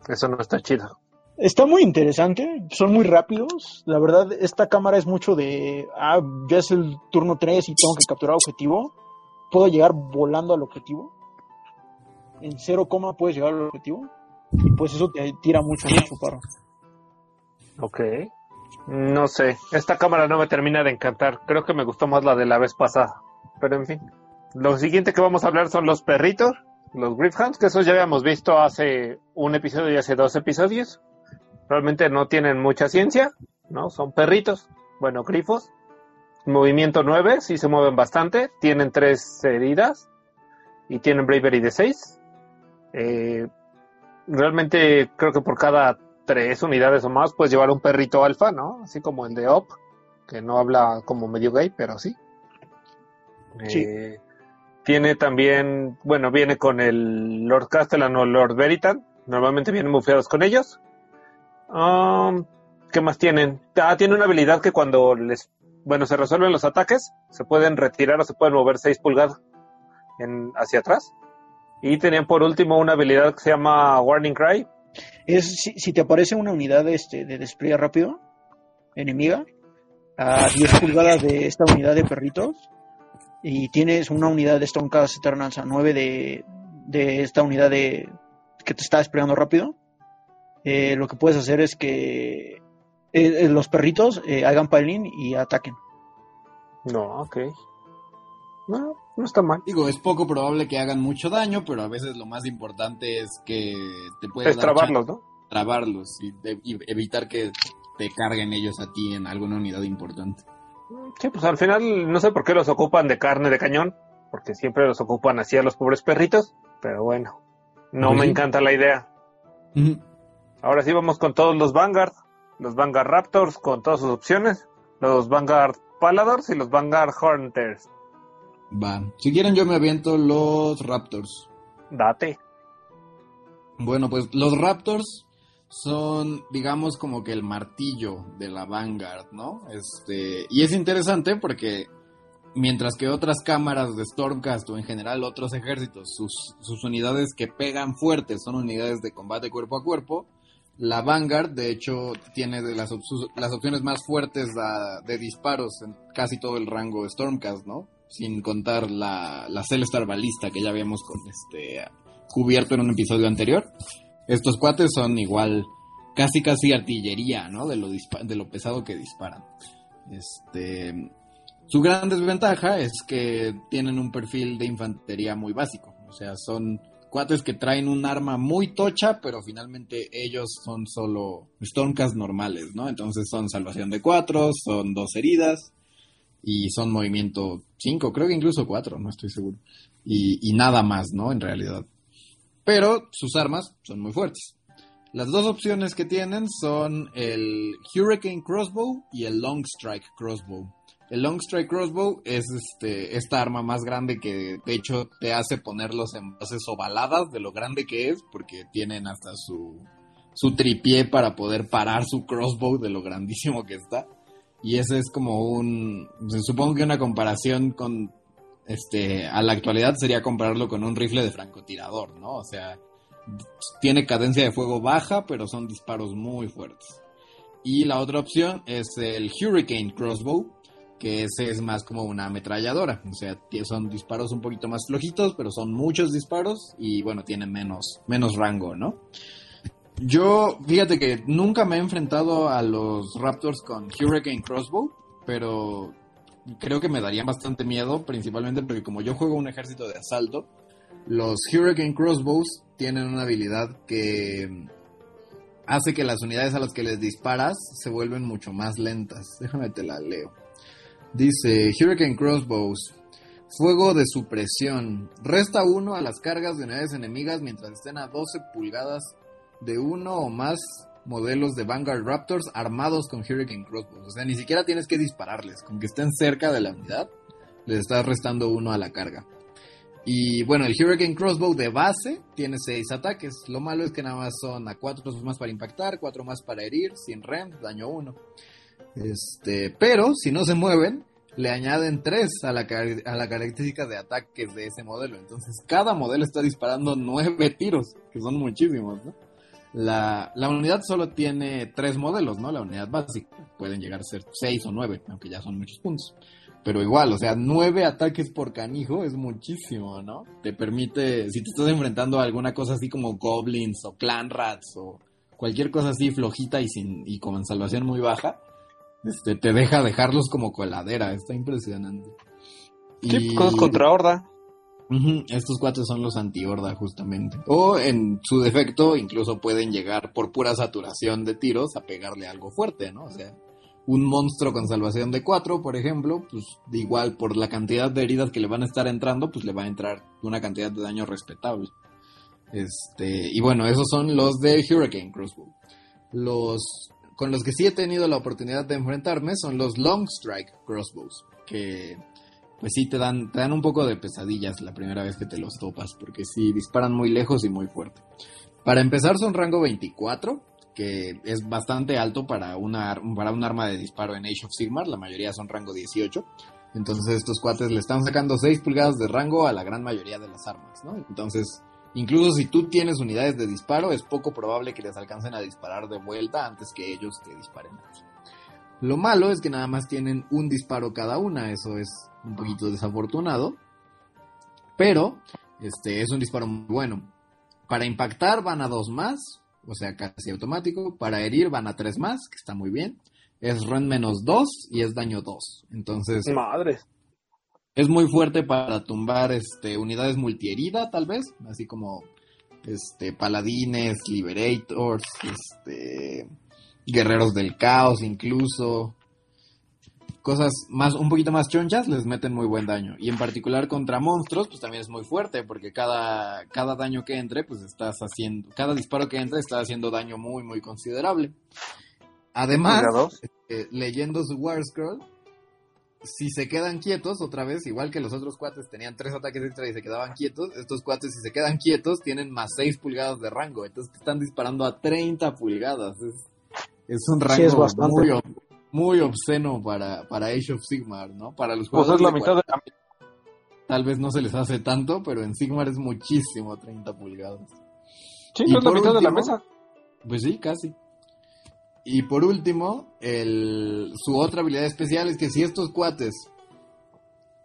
Eso no está chido. Está muy interesante, son muy rápidos. La verdad, esta cámara es mucho de, ah, ya es el turno 3 y tengo que capturar objetivo. Puedo llegar volando al objetivo. En 0, puedes llegar al objetivo. Y pues eso te tira mucho, mucho paro. Ok. No sé. Esta cámara no me termina de encantar. Creo que me gustó más la de la vez pasada. Pero en fin. Lo siguiente que vamos a hablar son los perritos, los Griffhounds, que esos ya habíamos visto hace un episodio y hace dos episodios. Realmente no tienen mucha ciencia, ¿no? Son perritos, bueno, grifos. Movimiento 9, sí se mueven bastante. Tienen tres heridas y tienen Bravery de 6. Eh, realmente creo que por cada tres unidades o más puedes llevar un perrito alfa, ¿no? Así como el de Op, que no habla como medio gay, pero sí. Sí. Eh, tiene también, bueno, viene con el Lord Castellan o Lord Veritan. Normalmente vienen bufeados con ellos. Um, ¿Qué más tienen? Ah, tiene una habilidad que cuando les, bueno, se resuelven los ataques, se pueden retirar o se pueden mover 6 pulgadas hacia atrás. Y tenían por último una habilidad que se llama Warning Cry. Es si, si te aparece una unidad este, de despliegue rápido, enemiga, a 10 pulgadas de esta unidad de perritos, y tienes una unidad de Stormcast Eternals a 9 de, de esta unidad de que te está desplegando rápido, eh, lo que puedes hacer es que eh, eh, los perritos eh, hagan piling y ataquen. No, ok. No, no está mal. Digo, es poco probable que hagan mucho daño, pero a veces lo más importante es que te puedes Es trabarlos, ¿no? trabarlos y, de- y evitar que te carguen ellos a ti en alguna unidad importante. Sí, pues al final no sé por qué los ocupan de carne de cañón, porque siempre los ocupan así a los pobres perritos, pero bueno, no Pues me encanta la idea. Ahora sí vamos con todos los Vanguard, los Vanguard Raptors con todas sus opciones, los Vanguard Paladors y los Vanguard Hunters. Va. Si quieren yo me aviento los Raptors. Date. Bueno, pues los Raptors son, digamos, como que el martillo de la Vanguard, ¿no? Este, y es interesante porque mientras que otras cámaras de Stormcast o en general otros ejércitos, sus, unidades que pegan fuertes son unidades de combate cuerpo a cuerpo, la Vanguard, de hecho, tiene de las, las opciones más fuertes de disparos en casi todo el rango Stormcast, ¿no? Sin contar la, la Celestar Balista que ya habíamos este, cubierto en un episodio anterior. Estos cuates son igual, casi casi artillería, ¿no? De lo, de lo pesado que disparan. Este, su gran desventaja es que tienen un perfil de infantería muy básico. O sea, son cuates que traen un arma muy tocha, pero finalmente ellos son solo Stormcast normales, ¿no? Entonces son salvación de cuatro, son dos heridas y son movimiento cinco, creo que incluso cuatro, no estoy seguro. Y nada más, ¿no? En realidad. Pero sus armas son muy fuertes. Las dos opciones que tienen son el Hurricane Crossbow y el Long Strike Crossbow. El Long Strike Crossbow es este, esta arma más grande que de hecho te hace ponerlos en bases ovaladas de lo grande que es, porque tienen hasta su, su tripié para poder parar su crossbow de lo grandísimo que está. Y ese es como un, supongo que una comparación con, este, a la actualidad sería compararlo con un rifle de francotirador, ¿no? O sea, tiene cadencia de fuego baja, pero son disparos muy fuertes. Y la otra opción es el Hurricane Crossbow, que ese es más como una ametralladora. O sea, son disparos un poquito más flojitos, pero son muchos disparos y bueno, tienen menos, menos rango, ¿no? Yo, fíjate que nunca me he enfrentado a los Raptors con Hurricane Crossbow, pero creo que me darían bastante miedo, principalmente porque como yo juego un ejército de asalto, los Hurricane Crossbows tienen una habilidad que hace que las unidades a las que les disparas se vuelven mucho más lentas. Déjame te la leo. Dice Hurricane Crossbows. Fuego de supresión. Resta uno a las cargas de unidades enemigas mientras estén a 12 pulgadas de uno o más modelos de Vanguard Raptors armados con Hurricane Crossbows. O sea, ni siquiera tienes que dispararles. Con que estén cerca de la unidad, les estás restando uno a la carga. Y bueno, el Hurricane Crossbow de base tiene 6 ataques. Lo malo es que nada más son a 4 más para impactar, 4 más para herir, sin rem, daño 1. Este, pero si no se mueven, le añaden 3 a la, a la característica de ataques de ese modelo. Entonces, cada modelo está disparando 9 tiros, que son muchísimos, ¿no? La, la unidad solo tiene 3 modelos, ¿no? La unidad básica. Pueden llegar a ser 6 o 9, aunque ya son muchos puntos. Pero igual, o sea, 9 ataques por canijo es muchísimo, ¿no? Te permite, si te estás enfrentando a alguna cosa así como goblins o clan rats o cualquier cosa así flojita y sin y con salvación muy baja, este, te deja dejarlos como coladera, está impresionante. Sí, Y- cosas contra Horda. Estos cuatro son los anti-horda, justamente. O en su defecto, incluso pueden llegar por pura saturación de tiros a pegarle algo fuerte, ¿no? O sea, un monstruo con salvación de 4, por ejemplo, pues igual por la cantidad de heridas que le van a estar entrando, pues le va a entrar una cantidad de daño respetable. Este, y bueno, esos son los de Hurricane Crossbow. Los con los que sí he tenido la oportunidad de enfrentarme son los Long Strike Crossbows, que pues sí te dan, te dan un poco de pesadillas la primera vez que te los topas, porque sí disparan muy lejos y muy fuerte. Para empezar son rango 24, que es bastante alto para, una, ar- para un arma de disparo en Age of Sigmar, la mayoría son rango 18. Entonces estos cuates le están sacando 6 pulgadas de rango a la gran mayoría de las armas, ¿no? Entonces Incluso si tú tienes unidades de disparo, es poco probable que les alcancen a disparar de vuelta antes que ellos te disparen. Lo malo es que nada más tienen un disparo cada una, eso es un poquito desafortunado. Pero, este, es un disparo muy bueno. Para impactar van a dos más, o sea, casi automático. Para herir van a tres más, que está muy bien. Es run menos dos y es daño dos. Entonces, Madre. es muy fuerte para tumbar este unidades multiherida, tal vez, así como este paladines, liberators, este guerreros del caos incluso. Cosas más un poquito más chonchas les meten muy buen daño y en particular contra monstruos pues también es muy fuerte porque cada cada daño que entre pues estás haciendo cada disparo que entre está haciendo daño muy muy considerable. Además, eh, leyendo su War Scroll, si se quedan quietos, otra vez, igual que los otros cuates tenían tres ataques extra y se quedaban quietos, estos cuates si se quedan quietos tienen más 6 pulgadas de rango, entonces te están disparando a 30 pulgadas. Es, es un Sí, rango es bastante. muy, muy obsceno para, para Age of Sigmar, ¿no? Para los Pues jugadores es la de mitad de la tal vez no se les hace tanto, pero en Sigmar es muchísimo 30 pulgadas. Sí, Y es la mitad de la mesa. Pues sí, casi. Y por último, el, su otra habilidad especial es que si estos cuates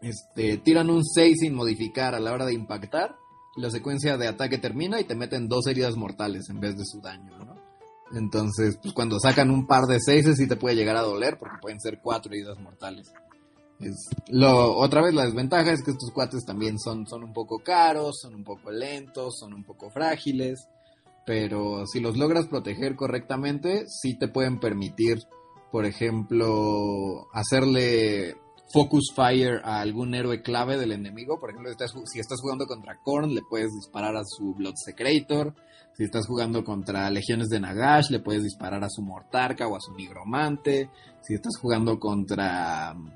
este, tiran un 6 sin modificar a la hora de impactar, la secuencia de ataque termina y te meten dos heridas mortales en vez de su daño, ¿no? Entonces, pues cuando sacan un par de 6 sí te puede llegar a doler porque pueden ser cuatro heridas mortales. Es, lo, otra vez la desventaja es que estos cuates también son, son un poco caros, son un poco lentos, son un poco frágiles pero si los logras proteger correctamente, sí te pueden permitir, por ejemplo, hacerle focus fire a algún héroe clave del enemigo. Por ejemplo, si estás, jugando contra Korn, le puedes disparar a su Blood Secretor. Si estás jugando contra Legiones de Nagash, le puedes disparar a su Mortarca o a su Nigromante. Si estás jugando contra um,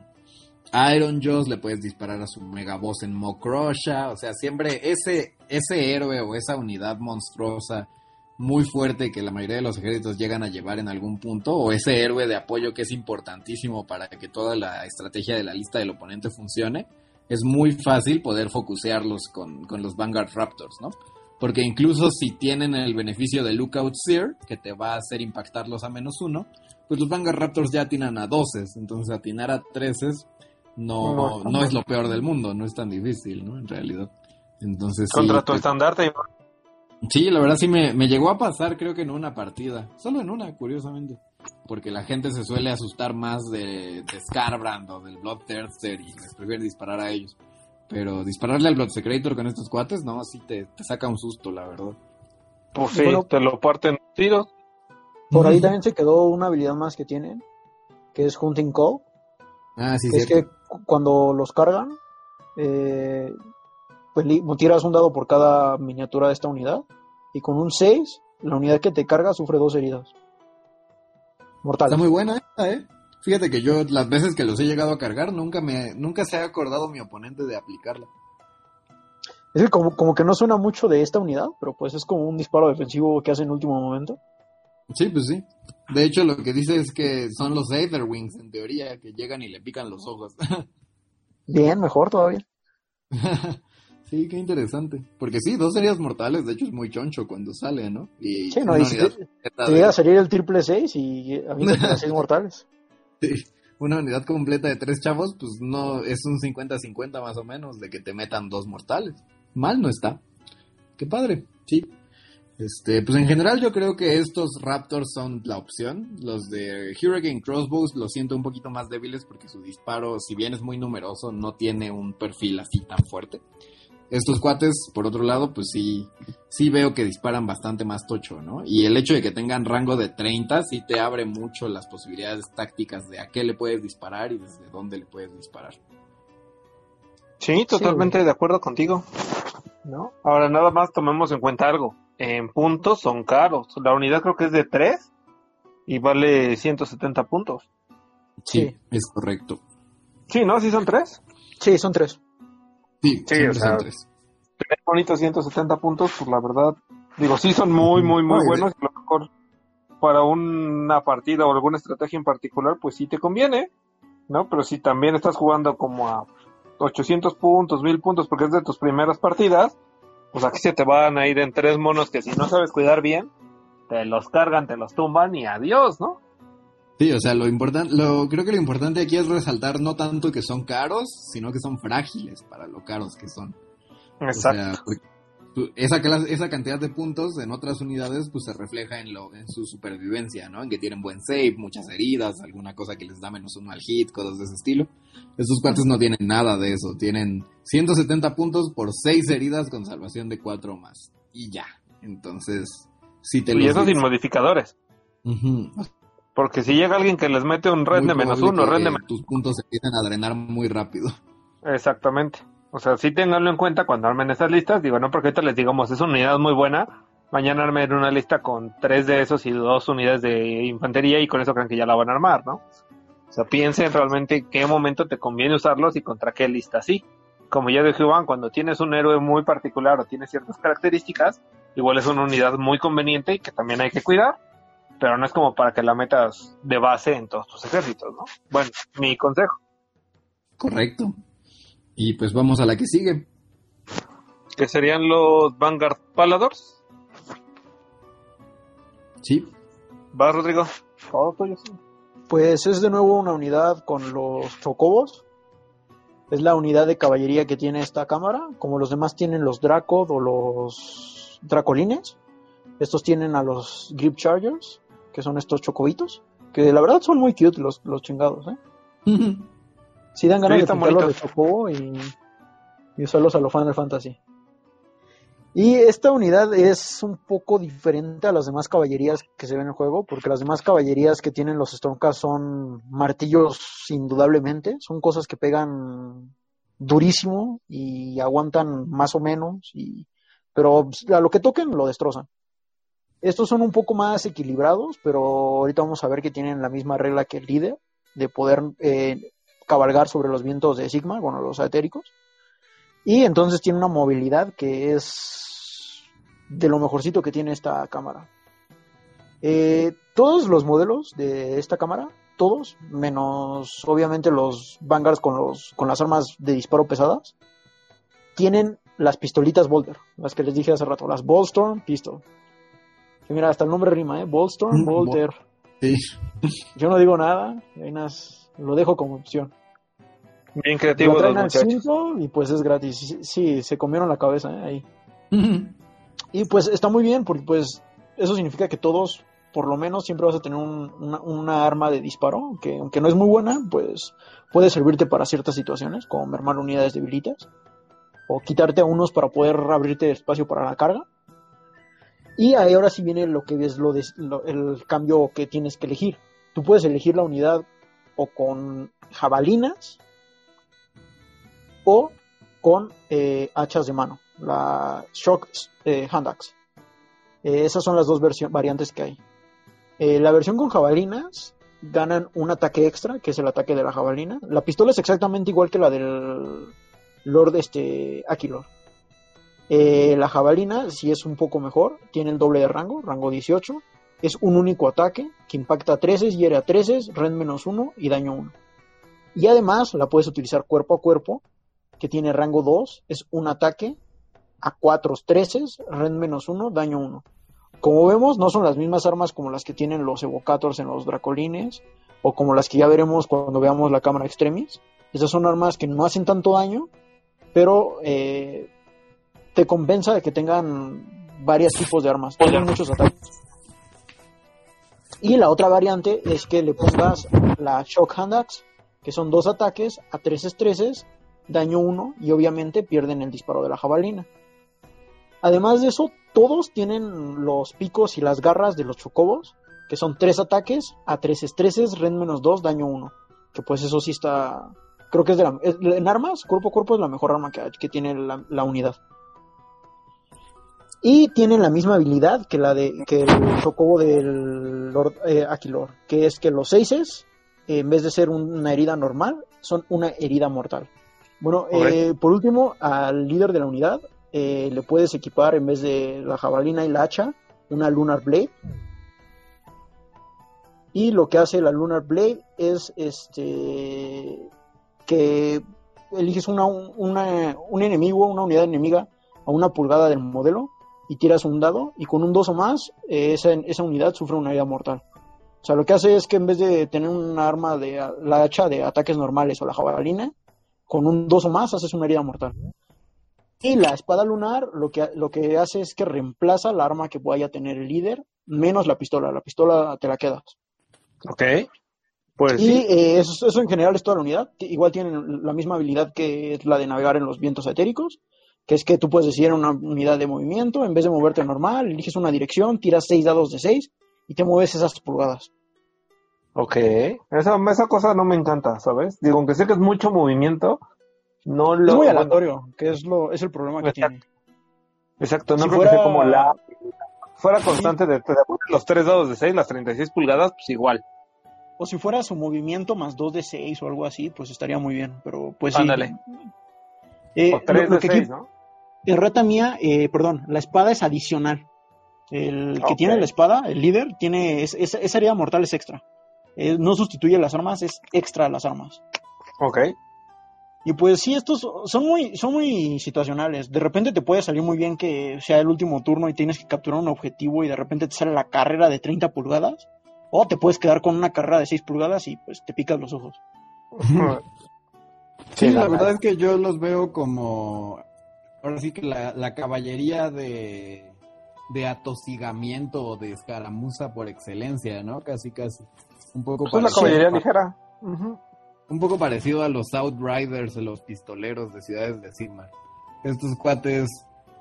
Iron Jaws, le puedes disparar a su Mega Boss en Mokrosha. O sea, siempre ese, ese héroe o esa unidad monstruosa muy fuerte que la mayoría de los ejércitos llegan a llevar en algún punto, o ese héroe de apoyo que es importantísimo para que toda la estrategia de la lista del oponente funcione, es muy fácil poder focusearlos con, con los Vanguard Raptors, ¿no? Porque incluso si tienen el beneficio de Lookout Seer, que te va a hacer impactarlos a menos uno, pues los Vanguard Raptors ya atinan a 12, entonces atinar a 13 no, No, no, es lo peor del mundo, no es tan difícil, ¿no? En realidad. Entonces, sí, Contra tu pues- estandarte. Sí, la verdad sí me, me llegó a pasar, creo que en una partida. Solo en una, curiosamente. Porque la gente se suele asustar más de, de Scarbrand o del Bloodthirster y les prefiere disparar a ellos. Pero dispararle al Blood Secretor con estos cuates, no, sí te, te saca un susto, la verdad. Pues sí, Bueno. te lo parten tiros. Por ahí también se quedó una habilidad más que tienen, que es Hunting Call, Ah, sí, que es que cu- cuando los cargan, eh, pues tiras un dado por cada miniatura de esta unidad, y con un 6, la unidad que te carga sufre dos heridas. Mortales. Está muy buena esta, ¿eh? Fíjate que yo las veces que los he llegado a cargar, nunca me nunca se ha acordado mi oponente de aplicarla. Es que como, como que no suena mucho de esta unidad, pero pues es como un disparo defensivo que hace en último momento. Sí, pues sí. De hecho, lo que dice es que son los Aetherwings, en teoría, que llegan y le pican los ojos. Bien, mejor todavía. sí, qué interesante. Porque sí, dos heridas mortales, de hecho es muy choncho cuando sale, ¿no? Y Sí, no, y si te, te llega a salir el triple 6 y a mí me 6 mortales. sí, una unidad completa de tres chavos, pues no, es un 50-50 más o menos de que te metan dos mortales. Mal no está. Qué padre, sí. Este, pues en general yo creo que estos Raptors son la opción. Los de Hurricane Crossbows los siento un poquito más débiles porque su disparo, si bien es muy numeroso, no tiene un perfil así tan fuerte. Estos cuates, por otro lado, pues sí, sí veo que disparan bastante más tocho, ¿no? Y el hecho de que tengan rango de 30 sí te abre mucho las posibilidades tácticas de a qué le puedes disparar y desde dónde le puedes disparar. Sí, totalmente de acuerdo contigo. ¿no? Ahora nada más tomemos en cuenta algo. En puntos son caros. La unidad creo que es de 3 y vale 170 puntos. Sí, Sí. es correcto. Sí, ¿no? ¿Sí son 3? Sí, son 3. Sí, Sí, o sea, son tres. Tener bonitos 170 puntos, pues la verdad, digo, sí son muy, muy, muy buenos. A lo mejor para una partida o alguna estrategia en particular, pues sí te conviene, ¿no? Pero si también estás jugando como a 800 puntos, 1000 puntos, porque es de tus primeras partidas, sea, aquí se te van a ir en tres monos que si no sabes cuidar bien, te los cargan, te los tumban y adiós, ¿no? Sí, o sea, lo importante, lo, creo que lo importante aquí es resaltar no tanto que son caros, sino que son frágiles para lo caros que son. Exacto. O sea, porque tu- esa, clas- esa cantidad de puntos en otras unidades pues se refleja en, lo, en su supervivencia, ¿no? En que tienen buen save, muchas heridas, alguna cosa que les da menos uno al hit, cosas de ese estilo. Estos cuates no tienen nada de eso, tienen 170 puntos por 6 heridas con salvación de 4 o más. Y ya. Entonces, si te y eso sin modificadores. Ujú. Porque si llega alguien que les mete un red Muy de menos uno, red de menos tus puntos se empiecen a drenar muy rápido. Exactamente. O sea, sí ténganlo en cuenta cuando armen estas listas. Digo, no porque ahorita les digamos, es una unidad muy buena. Mañana armen una lista con tres de esos y dos unidades de infantería y con eso creen que ya la van a armar, ¿no? O sea, piensen realmente en qué momento te conviene usarlos y contra qué lista sí. Como ya dijo Iván, cuando tienes un héroe muy particular o tiene ciertas características, igual es una unidad muy conveniente y que también hay que cuidar, pero no es como para que la metas de base en todos tus ejércitos, ¿no? Bueno, mi consejo. Correcto. Y pues vamos a la que sigue. que serían los Vanguard Paladors. Sí. Va, Rodrigo. Todo tuyo, sí. Pues es de nuevo una unidad con los chocobos. Es la unidad de caballería que tiene esta cámara. Como los demás tienen los Dracod o los Dracolines. Estos tienen a los Grip Chargers, que son estos chocobitos. Que la verdad son muy cute los, los chingados, ¿eh? Sí dan ganas Sí, de están pintarlos de chocobo y, y usarlos a lo Final Fantasy. Y esta unidad es un poco diferente a las demás caballerías que se ven en el juego, porque las demás caballerías que tienen los Stormcast son martillos indudablemente, son cosas que pegan durísimo y aguantan más o menos, y, pero a lo que toquen lo destrozan. Estos son un poco más equilibrados, pero ahorita vamos a ver que tienen la misma regla que el líder, de poder eh, cabalgar sobre los vientos de Sigma, bueno, los etéricos. Y entonces tiene una movilidad que es de lo mejorcito que tiene esta cámara. Eh, todos los modelos de esta cámara, todos, menos obviamente los Vanguards con, los, con las armas de disparo pesadas, tienen las pistolitas Bolter, las que les dije hace rato, las Bolstorm Pistol. Que mira, hasta el nombre rima, ¿eh? Bolstorm, Mm, Bolter. Sí. Yo no digo nada, ahí nas- lo dejo como opción. Bien Lo creativos los muchachos. cinco y pues es gratis. Sí, sí, se comieron la cabeza ¿eh? ahí. Y pues está muy bien porque pues eso significa que todos, por lo menos, siempre vas a tener un- una, una arma de disparo que aunque no es muy buena, pues puede servirte para ciertas situaciones, como mermar unidades debilitas o quitarte a unos para poder abrirte espacio para la carga. Y ahí ahora sí viene lo que es lo de, el cambio que tienes que elegir. Tú puedes elegir la unidad o con jabalinas o con eh, hachas de mano, la Shock eh. Eh, esas son las dos variantes que hay. Eh, la versión con jabalinas ganan un ataque extra, que es el ataque de la jabalina. La pistola es exactamente igual que la del Lord este, Aquilor. Eh, la jabalina, si es un poco mejor, tiene el doble de rango, rango 18. Es un único ataque que impacta a 13, hiere a 13, rend menos 1 y daño 1. Y además la puedes utilizar cuerpo a cuerpo, que tiene rango 2, es un ataque a 4, 13, rend menos 1, daño 1. Como vemos, no son las mismas armas como las que tienen los evocators en los dracolines, o como las que ya veremos cuando veamos la cámara extremis. Esas son armas que no hacen tanto daño, pero eh, te compensa de que tengan varios tipos de armas, tienen muchos ataques. Y la otra variante es que le pongas la Shock Hand Axe, que son dos ataques a 13 estreses, daño 1 y obviamente pierden el disparo de la jabalina. Además de eso, todos tienen los picos y las garras de los chocobos, que son tres ataques a 3 estreses, rend menos 2, daño 1. Que pues eso sí está... Creo que es de la... en armas, cuerpo a cuerpo es la mejor arma que, que tiene la, la unidad. Y tienen la misma habilidad que la de que el chocobo del Lord eh, Aquilor, que es que los seises, eh, en vez de ser un- una herida normal, son una herida mortal. Bueno, eh, por último, al líder de la unidad eh, le puedes equipar en vez de la jabalina y la hacha, una Lunar Blade. Y lo que hace la Lunar Blade es este que eliges una, una- un enemigo, una unidad enemiga a una pulgada del modelo y tiras un dado y con un 2 o más eh, esa, esa unidad sufre una herida mortal. O sea, lo que hace es que en vez de tener un arma de la hacha de ataques normales o la jabalina, con un 2 o más haces una herida mortal. Y la espada lunar lo que, lo que hace es que reemplaza la arma que vaya a tener el líder, menos la pistola. La pistola te la quedas. Ok. Pues Y sí. eh, eso, eso en general es toda la unidad. Igual tienen la misma habilidad que es la de navegar en los vientos etéricos, que es que tú puedes decidir una unidad de movimiento, en vez de moverte normal, eliges una dirección, tiras seis dados de 6 y te mueves esas pulgadas. Ok. Esa, esa cosa no me encanta, ¿sabes? Digo, aunque sé que es mucho movimiento, no lo... es muy aleatorio, que es lo es el problema que Exacto. tiene. Exacto, no Si creo que fuera- sea como la... Fuera constante de, de los tres dados de 6, las 36 pulgadas, pues igual. O si fuera su movimiento más 2 de 6 o algo así, pues estaría muy bien. Pero pues sí. Ándale. Eh, o 3 lo- lo de que 6, aquí- ¿no? Errata mía, eh, perdón, la espada es adicional. El que tiene la espada, el líder, tiene es- es- esa herida mortal es extra. Eh, no sustituye las armas, es extra a las armas. Ok. Y pues sí, estos son muy, son muy situacionales. De repente te puede salir muy bien que sea el último turno y tienes que capturar un objetivo y de repente te sale la carrera de 30 pulgadas. O te puedes quedar con una carrera de 6 pulgadas y pues te picas los ojos. Sí, la la verdad es que yo los veo como, ahora sí que la, la caballería de, de atosigamiento o de escaramuza por excelencia, ¿no? Casi, casi. Un poco, Pues es la parecido, caballería ligera. Un poco parecido a los Outriders, los pistoleros de ciudades de Sigmar. Estos cuates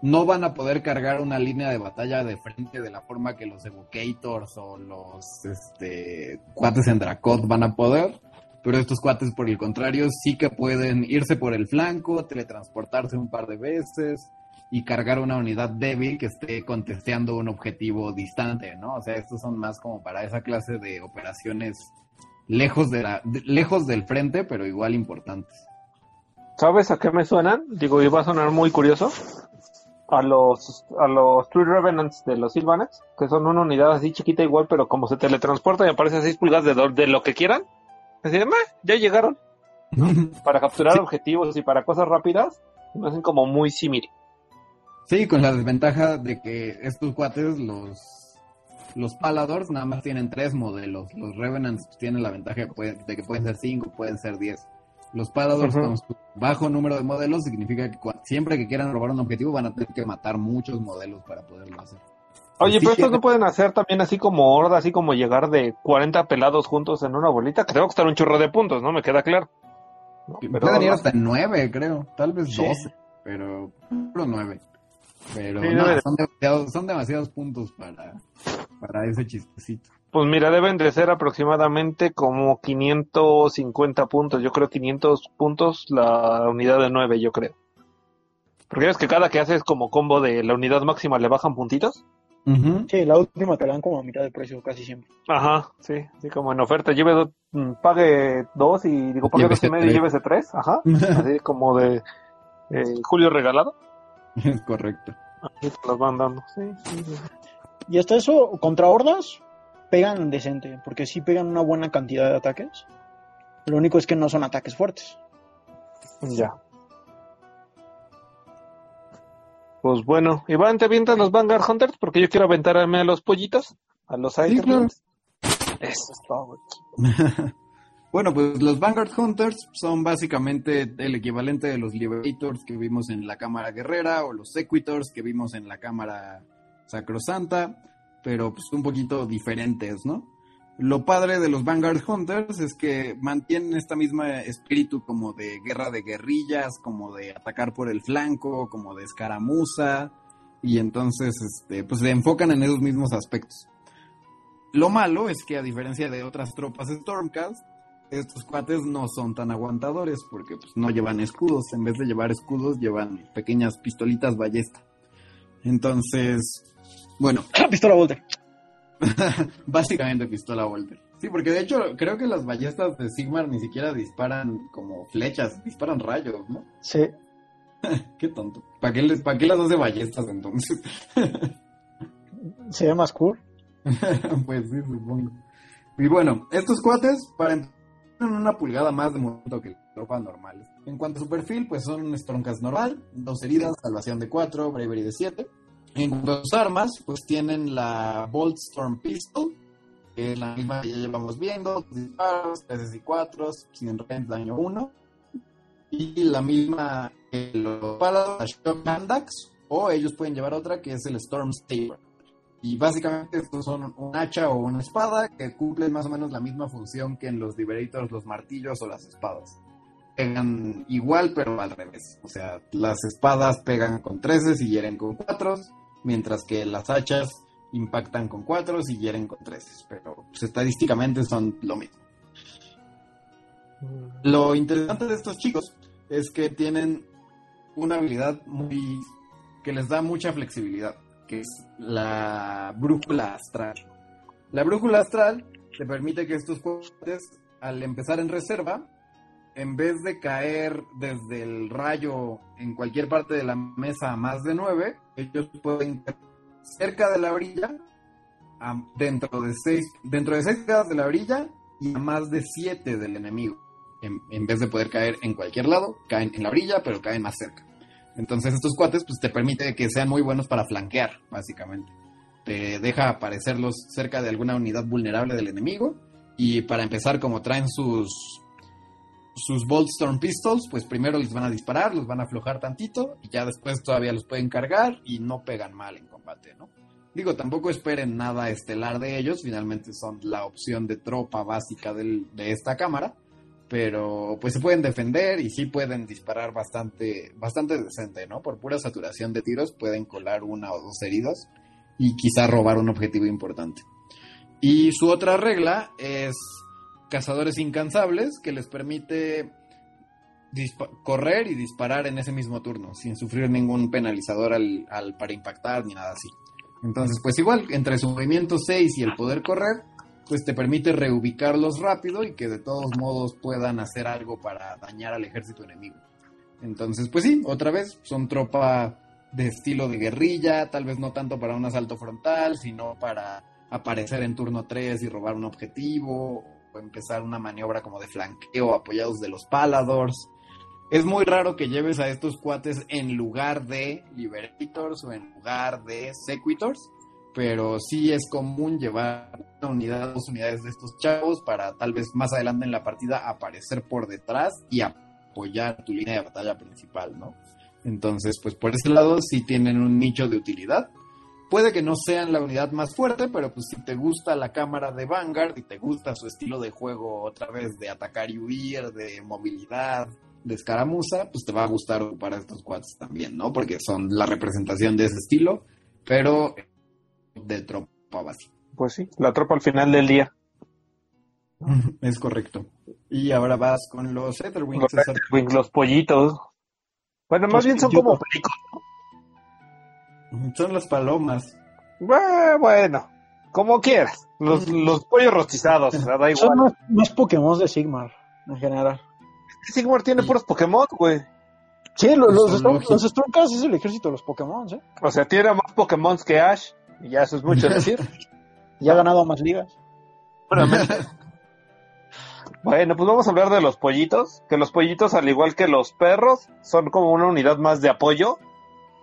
no van a poder cargar una línea de batalla de frente de la forma que los Evocators o los este, cuates en Dracot van a poder. Pero estos cuates, por el contrario, sí que pueden irse por el flanco, teletransportarse un par de veces y cargar una unidad débil que esté contesteando un objetivo distante, ¿no? O sea, estos son más como para esa clase de operaciones lejos, de la, lejos del frente, pero igual importantes. ¿Sabes a qué me suenan? Digo, va a sonar muy curioso. A los, a los True Revenants de los Sylvanets, que son una unidad así chiquita igual, pero como se teletransporta y aparece a 6 pulgadas de lo que quieran. Así de, "Meh, ya llegaron. Para capturar objetivos y para cosas rápidas, me hacen como muy similar. Sí, con la desventaja de que estos cuates, los, los Paladors, nada más tienen tres modelos. Los Revenants tienen la ventaja de, que pueden ser cinco, pueden ser diez. Los Paladors con su bajo número de modelos significa que siempre que quieran robar un objetivo van a tener que matar muchos modelos para poderlo hacer. Oye, pero estos no pueden hacer también así como horda, así como llegar de 40 pelados juntos en una bolita, que tengo que estar un chorro de puntos, ¿no? Me queda claro. ¿No? Pueden ir hasta nueve, creo. Tal vez Sí. doce, pero puro nueve. Pero Sí, no, son, demasiados, son demasiados puntos para, para ese chistecito. Pues mira, deben de ser aproximadamente como 550 puntos. Yo creo 500 puntos la unidad de 9, yo creo. Porque es que cada que haces como combo de la unidad máxima le bajan puntitos. Sí, la última te la dan como a mitad de precio casi siempre. Ajve, sí, sí, como en oferta. Lleve do- mm, pague dos y digo, pague dos y medio y tres. llévese tres. Ajá, así como de eh, Julio regalado. Correcto. Así te los van dando. Sí, sí, sí. Y hasta eso, contra hordas, pegan decente, porque sí pegan una buena cantidad de ataques. Lo único es que no son ataques fuertes. Ya. Pues bueno, Iván, ¿te avientas los Vanguard Hunters? Porque yo quiero aventarme a los pollitos, a los claro. Itemlings. Eso es todo. Bueno, pues los Vanguard Hunters son básicamente el equivalente de los Liberators que vimos en la Cámara Guerrera o los Sequitors que vimos en la Cámara Sacrosanta, pero pues un poquito diferentes, ¿no? Lo padre de los Vanguard Hunters es que mantienen esta misma espíritu como de guerra de guerrillas, como de atacar por el flanco, como de escaramuza, y entonces este, pues se enfocan en esos mismos aspectos. Lo malo es que a diferencia de otras tropas Stormcast, estos cuates no son tan aguantadores porque pues, no llevan escudos. En vez de llevar escudos, llevan pequeñas pistolitas ballesta. Entonces, bueno, Pistola Volter. básicamente pistola Volter. Sí, porque de hecho creo que las ballestas de Sigmar ni siquiera disparan como flechas, disparan rayos, ¿no? Sí. Qué tonto. ¿Para qué, les, ¿Para qué las hace ballestas entonces? Se ve más cool. pues sí, supongo. Y bueno, estos cuates, para entrar en una pulgada más de movimiento que tropa normales. En cuanto a su perfil, pues son Stormcast normal, dos heridas, salvación de 4, bravery de 7. En cuanto a sus armas, pues tienen la Bolt Storm Pistol, que es la misma que ya llevamos viendo, disparos, 3 y 4, sin range, daño 1. Y la misma que los la Shock Mandax, o ellos pueden llevar otra que es el Storm Saber. Y básicamente estos son un hacha o una espada que cumplen más o menos la misma función que en los Liberators, los martillos o las espadas. Pegan igual, pero al revés. O sea, las espadas pegan con 13 y hieren con 4, mientras que las hachas impactan con 4 y hieren con 13. Pero pues, estadísticamente son lo mismo. Lo interesante de estos chicos es que tienen una habilidad muy que les da mucha flexibilidad, que es la brújula astral. La brújula astral te permite que estos jugadores, al empezar en reserva, en vez de caer desde el rayo en cualquier parte de la mesa a más de 9, ellos pueden caer cerca de la orilla, dentro de 6 dentro de seis grados de la orilla y a más de 7 del enemigo. En, en vez de poder caer en cualquier lado, caen en la orilla, pero caen más cerca. Entonces estos cuates pues te permite que sean muy buenos para flanquear, básicamente. Te deja aparecerlos cerca de alguna unidad vulnerable del enemigo y para empezar como traen sus sus Bolt Storm Pistols, pues primero les van a disparar, los van a aflojar tantito y ya después todavía los pueden cargar y no pegan mal en combate, ¿no? Digo, tampoco esperen nada estelar de ellos, finalmente son la opción de tropa básica del- de esta cámara, pero pues se pueden defender y sí pueden disparar bastante, bastante decente, ¿no? Por pura saturación de tiros pueden colar una o dos heridas y quizá robar un objetivo importante. Y su otra regla es cazadores incansables que les permite correr y disparar en ese mismo turno sin sufrir ningún penalizador al, para impactar ni nada así. Entonces, pues igual, entre su movimiento 6 y el poder correr, pues te permite reubicarlos rápido y que de todos modos puedan hacer algo para dañar al ejército enemigo. Entonces, pues sí, otra vez, son tropa de estilo de guerrilla, tal vez no tanto para un asalto frontal, sino para aparecer en turno 3 y robar un objetivo, empezar una maniobra como de flanqueo apoyados de los Paladors. Es muy raro que lleves a estos cuates en lugar de Liberators o en lugar de Sequitors, pero sí es común llevar una unidad, dos unidades de estos chavos para tal vez más adelante en la partida aparecer por detrás y apoyar tu línea de batalla principal, ¿no? Entonces, pues por ese lado sí tienen un nicho de utilidad. Puede que no sean la unidad más fuerte, pero pues si te gusta la cámara de Vanguard y te gusta su estilo de juego otra vez de atacar y huir, de movilidad, de escaramuza, pues te va a gustar para estos cuates también, ¿no? Porque son la representación de ese estilo, pero de tropa básica. Pues sí, la tropa al final del día. Es correcto. Y ahora vas con los Etherwings. Los, los pollitos. Bueno, más bien son como pericos. Son las palomas. Bue- Bueno, como quieras. Los, los pollos rostizados, o sea, da Son igual. más, más Pokémon de Sigmar, en general. Sigmar tiene puros Pokémon, güey. Sí, lo- los, Son los Stormcast es el ejército de los Pokémon, ¿eh? O sea, tiene más Pokémon que Ash. Y ya eso es mucho decir. Y ha ganado más ligas. Bueno, pues vamos a hablar de los pollitos, que los pollitos, al igual que los perros, son como una unidad más de apoyo.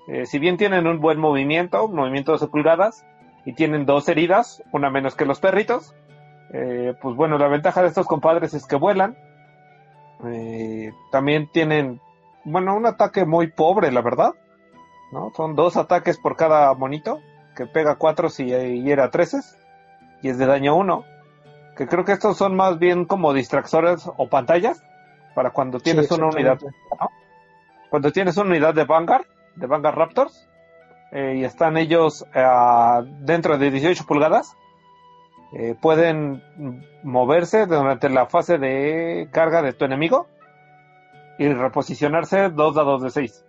Eh, si bien tienen un buen movimiento, un movimiento de 12 pulgadas, y tienen dos heridas, una menos que los perritos, eh, pues bueno, la ventaja de estos compadres es que vuelan. Eh, también tienen, bueno, un ataque muy pobre, la verdad. ¿no? Son dos ataques por cada monito, que pega cuatro si hiera 13, y es de daño uno que creo que estos son más bien como distractores o pantallas para cuando tienes Sí, una unidad, cuando tienes una unidad de Vanguard, de Vanguard Raptors, eh, y están ellos ah, dentro de 18 pulgadas, eh, pueden moverse durante la fase de carga de tu enemigo y reposicionarse dos dados de 6,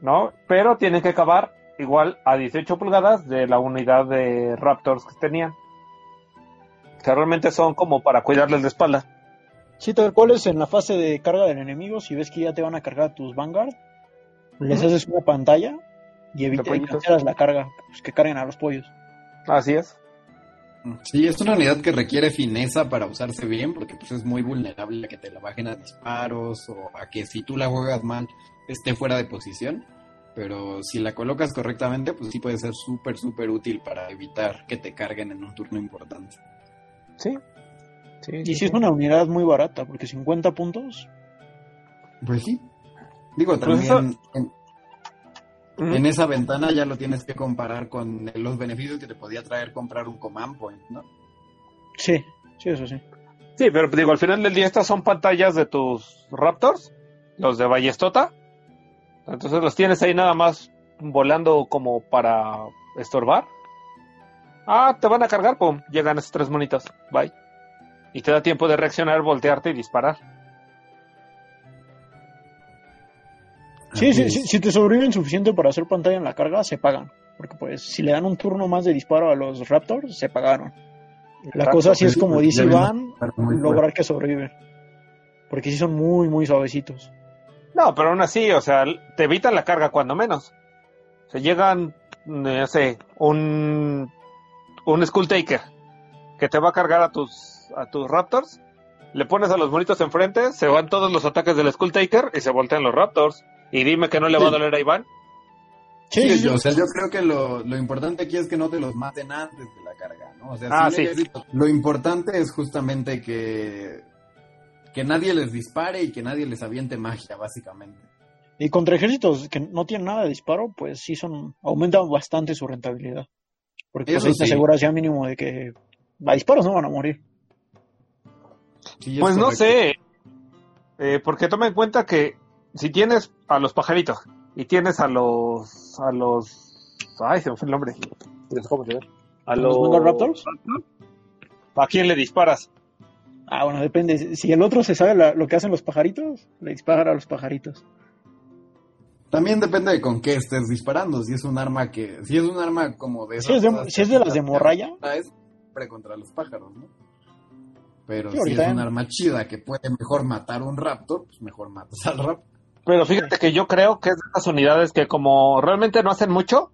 ¿no? Pero tienen que acabar igual a 18 pulgadas de la unidad de Raptors que tenían que realmente son como para cuidarles la espalda. Sí, tal cual es en la fase de carga del enemigo. Si ves que ya te van a cargar tus Vanguard, les haces una pantalla y evitas la carga, pues que carguen a los pollos. Así es. Sí, es una unidad que requiere fineza para usarse bien, porque pues es muy vulnerable a que te la bajen a disparos o a que si tú la juegas mal esté fuera de posición. Pero si la colocas correctamente, pues sí puede ser súper, súper útil para evitar que te carguen en un turno importante. Sí. Sí, Y sí, si es sí. una unidad muy barata, porque 50 puntos, Pues sí. Digo, también en, Mm. en esa ventana ya lo tienes que comparar con los beneficios que te podía traer comprar un command point, ¿no? sí, sí, eso sí. Sí, pero digo, al final del día estas son pantallas de tus Raptors, los de Ballestota. Entonces los tienes ahí nada más volando como para estorbar. Ah, te van a cargar, pum, llegan esos tres monitos, bye. Y te da tiempo de reaccionar, voltearte y disparar. Sí, sí, sí, si te sobreviven suficiente para hacer pantalla en la carga, se pagan. Porque pues si le dan un turno más de disparo a los Raptors, se pagaron. La cosa sí es como pues, dice Iván, lograr que sobreviven. Porque sí son muy, muy suavecitos. No, pero aún así, o sea, te evitan la carga cuando menos. Se llegan, no sé, un, un Skull Taker que te va a cargar a tus, a tus Raptors. Le pones a los monitos enfrente, se van todos los ataques del Skull Taker y se voltean los Raptors. Y dime que no le va a doler a Iván. Sí, Sí, yo- o sea, yo creo que lo, lo importante aquí es que no te los maten antes de la carga, ¿no? O sea, Ah, sí Lo importante es justamente que, que nadie les dispare y que nadie les aviente magia, básicamente. Y contra ejércitos que no tienen nada de disparo, pues sí son, aumentan bastante su rentabilidad. Porque pues Eso te sí. aseguras ya mínimo de que a disparos no van a morir. Sí, Pues no sé. Eh, porque toma en cuenta que si tienes a los pajaritos y tienes a los. a los. Ay, se me fue el nombre. ¿Cómo se llama? A ¿Los los. Raptors? ¿A quién le disparas? Ah, bueno, depende. Si el otro se sabe la- lo que hacen los pajaritos, le dispara a los pajaritos. También depende de con qué estés disparando. Si es un arma que. Si es un arma como de. Si es de, esas si es de las de morralla, Es siempre contra los pájaros, ¿no? Pero Sí, si es un en- arma chida que puede mejor matar un raptor, pues mejor matas al raptor. Pero fíjate que yo creo que es de esas unidades que como realmente no hacen mucho,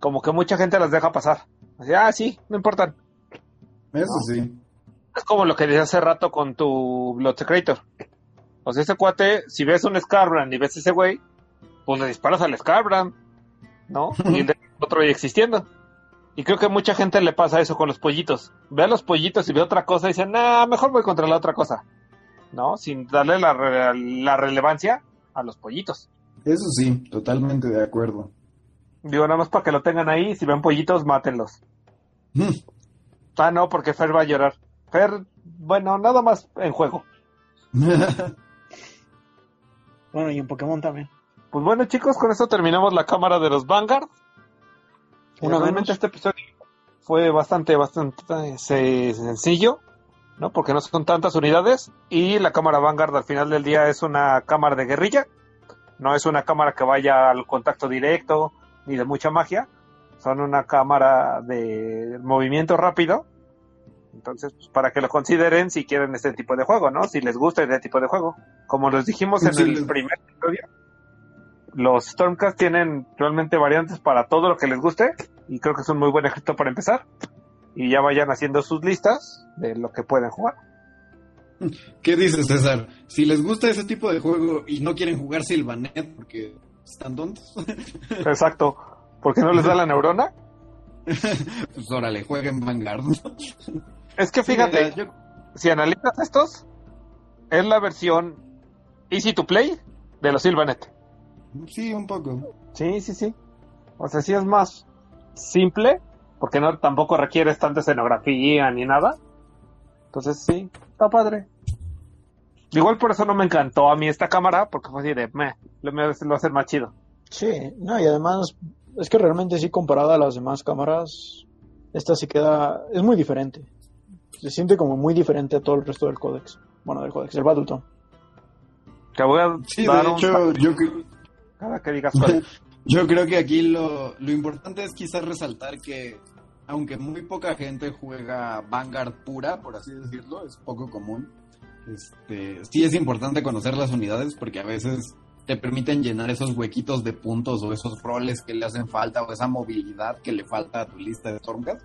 como que mucha gente las deja pasar. Así, ah, sí, no importan. Eso sí. Es como lo que decía hace rato con tu Blood Secretor. O sea, ese cuate, si ves un Scarbrand y ves ese güey, pues le disparas al Scarbrand, ¿no? Y el otro ahí existiendo. Y creo que mucha gente le pasa eso con los pollitos. Ve a los pollitos y ve otra cosa y dice, nah, mejor voy contra la otra cosa. ¿No? Sin darle la, re- la relevancia a los pollitos. Eso sí, totalmente de acuerdo. Digo, nada más para que lo tengan ahí. Si ven pollitos, mátenlos. Ah, no, porque Fer va a llorar. Fer, bueno, nada más en juego. bueno, y en Pokémon también. Pues bueno, chicos, con eso terminamos la cámara de los Vanguard. Realmente este episodio fue bastante, bastante eh, sencillo, ¿no? Porque no son tantas unidades. Y la cámara Vanguard al final del día es una cámara de guerrilla. No es una cámara que vaya al contacto directo ni de mucha magia. Son una cámara de movimiento rápido. Entonces, pues, para que lo consideren si quieren este tipo de juego, ¿no? Si les gusta este tipo de juego. Como les dijimos en Sí, el les- primer episodio, los Stormcast tienen realmente variantes para todo lo que les guste y creo que es un muy buen ejemplo para empezar. Y ya vayan haciendo sus listas de lo que pueden jugar. ¿Qué dices, César? Si les gusta ese tipo de juego y no quieren jugar Silvanet porque están tontos, Exacto. Porque no les da la neurona. pues órale, jueguen Vanguard. Es que fíjate, yo- si analizas estos, es la versión Easy to Play de los Sylvanet. sí, un poco. Sí, sí, sí. O sea, sí es más simple, porque no tampoco requieres tanta escenografía ni nada. Entonces sí, está padre. Igual por eso no me encantó a mí esta cámara, porque fue así de, meh, lo mío lo hacen más chido. Sí, no, y además, es que realmente sí, comparada a las demás cámaras, esta se queda, es muy diferente. Se siente como muy diferente a todo el resto del códex. Bueno, del códex, del Battletome. Te voy a Sí, dar de un hecho, yo, cada que digas yo creo que aquí lo, lo importante es quizás resaltar que, aunque muy poca gente juega Vanguard pura, por así decirlo, es poco común. Este, sí es importante conocer las unidades porque a veces te permiten llenar esos huequitos de puntos o esos roles que le hacen falta o esa movilidad que le falta a tu lista de Stormcast.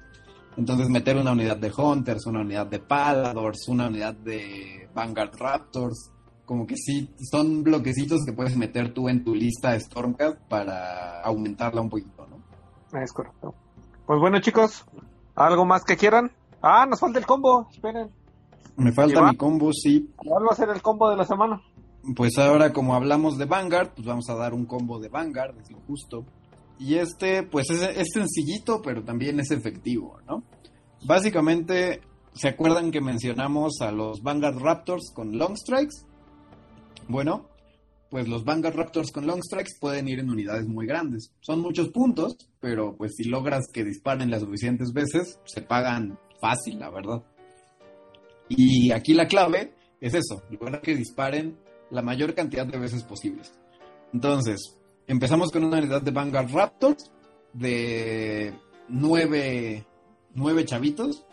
Entonces meter una unidad de Hunters, una unidad de Paladors, una unidad de Vanguard Raptors, como que sí, son bloquecitos que puedes meter tú en tu lista de Stormcast para aumentarla un poquito, ¿no? Es correcto. Pues bueno, chicos, ¿algo más que quieran? Ah, nos falta el combo. Esperen. Me falta mi combo, sí. ¿Cuál va a ser el combo de la semana? Pues ahora como hablamos de Vanguard, pues vamos a dar un combo de Vanguard, es lo justo. Y este, pues es, es sencillito, pero también es efectivo, ¿no? Básicamente, ¿se acuerdan que mencionamos a los Vanguard Raptors con Long Strikes? Bueno, pues los Vanguard Raptors con Long Strikes pueden ir en unidades muy grandes. Son muchos puntos, pero pues si logras que disparen las suficientes veces, se pagan fácil, la verdad. Y aquí la clave es eso, lograr que disparen la mayor cantidad de veces posibles. Entonces, empezamos con una unidad de Vanguard Raptors de nueve, nueve chavitos.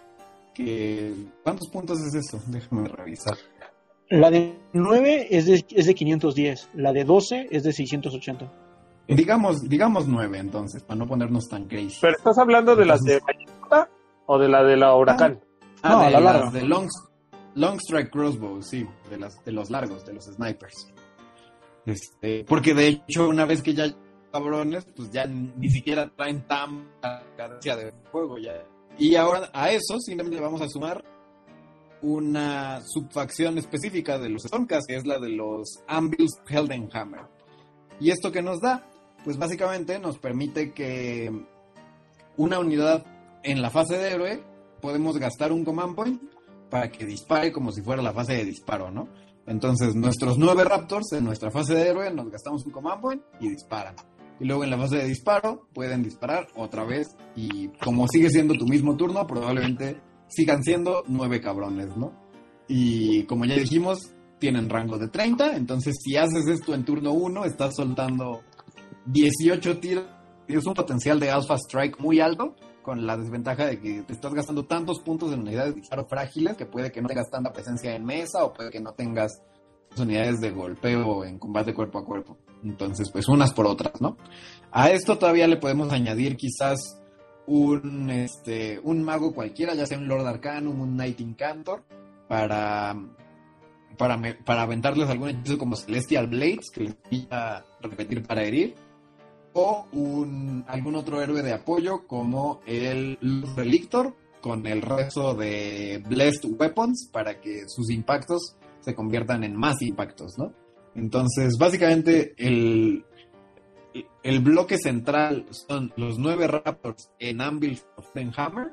Que, ¿Cuántos puntos es eso? Déjame revisar. La de 9 es de, es de 510, la de 12 es de 680. Digamos, digamos nueve entonces, para no ponernos tan crazy. ¿Pero estás hablando de las de ballesta o de la de la huracán? Ah, No, de, la las de long, long Strike Crossbow, sí, de, las, de los largos, de los snipers. Este, porque de hecho, una vez que ya cabrones, pues ya ni siquiera traen tan cadencia de juego ya. Y ahora a eso simplemente le vamos a sumar una subfacción específica de los Stormcast, que es la de los Anvils Heldenhammer. ¿Y esto qué nos da? Pues básicamente nos permite que una unidad en la fase de héroe podemos gastar un command point para que dispare como si fuera la fase de disparo, ¿no? Entonces, nuestros nueve Raptors en nuestra fase de héroe nos gastamos un command point y disparan. Y luego en la fase de disparo pueden disparar otra vez y como sigue siendo tu mismo turno, probablemente sigan siendo nueve cabrones, ¿no? Y como ya dijimos, tienen rango de 30, entonces si haces esto en turno 1, estás soltando 18 tiros, tienes un potencial de Alpha Strike muy alto, con la desventaja de que te estás gastando tantos puntos en unidades de disparo frágiles que puede que no tengas tanta presencia en mesa o puede que no tengas unidades de golpeo en combate cuerpo a cuerpo. Entonces, pues unas por otras, ¿no? A esto todavía le podemos añadir quizás un, este, un mago cualquiera, ya sea un Lord Arcanum, un Knight Incantor, para, para, para aventarles algún hechizo como Celestial Blades, que les pilla repetir para herir, o un, algún otro héroe de apoyo como el Relictor, con el rezo de Blessed Weapons, para que sus impactos se conviertan en más impactos, ¿no? Entonces, básicamente, el, el bloque central son los nueve Raptors en Anvil Hammer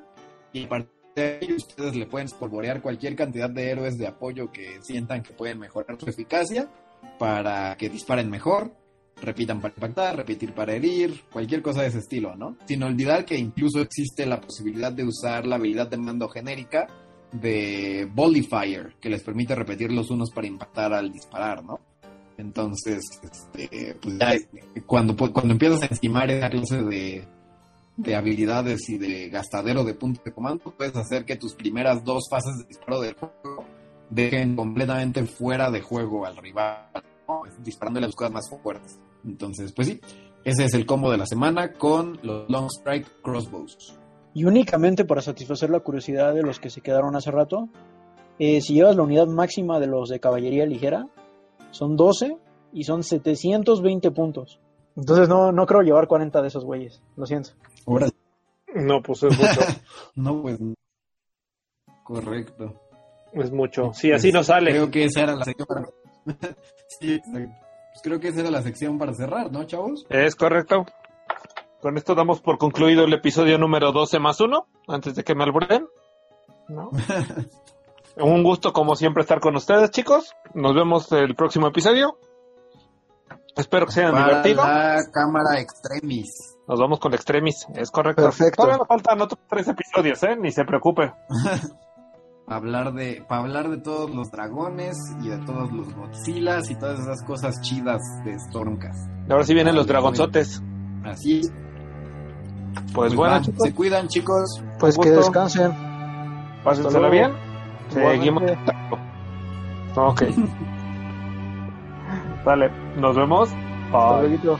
y a partir de ahí ustedes le pueden espolvorear cualquier cantidad de héroes de apoyo que sientan que pueden mejorar su eficacia para que disparen mejor, repitan para impactar, repetir para herir, cualquier cosa de ese estilo, ¿no? Sin olvidar que incluso existe la posibilidad de usar la habilidad de mando genérica de Fire que les permite repetir los unos para impactar al disparar, ¿no? Entonces, este, pues ya cuando, cuando empiezas a estimar esa clase de, de habilidades y de gastadero de puntos de comando, puedes hacer que tus primeras dos fases de disparo del juego dejen completamente fuera de juego al rival, ¿no? disparándole a las más fuertes. Entonces, pues sí, ese es el combo de la semana con los Long Strike Crossbows. Y únicamente para satisfacer la curiosidad de los que se quedaron hace rato, eh, si llevas la unidad máxima de los de caballería ligera, son 12 y son 720 puntos. Entonces no, no creo llevar 40 de esos güeyes, lo siento. Ahora, No, pues es mucho. no, pues no. Correcto. es mucho. Sí, así no sale. Creo que esa era la sección para... sí, exacto. Pues creo que esa era la sección para cerrar, ¿no, chavos? Es correcto. Con esto damos por concluido el episodio número 12 más 1, antes de que me alburen. ¿No? Un gusto, como siempre, estar con ustedes, chicos. Nos vemos el próximo episodio. Espero que se hayan divertido. la cámara extremis. Nos vamos con Extremis, es correcto. Perfecto. Todavía nos faltan otros tres episodios, ¿eh? Ni se preocupe. hablar de, para hablar de todos los dragones y de todos los Godzillas y todas esas cosas chidas de Stormcast. Ahora sí vienen los dragonzotes. Así es. Pues, Pues bueno, va, chicos, se cuidan, chicos. Pues que descansen. pásensela bien. Seguimos. Ok. Vale, nos vemos. Hasta Bye. luego.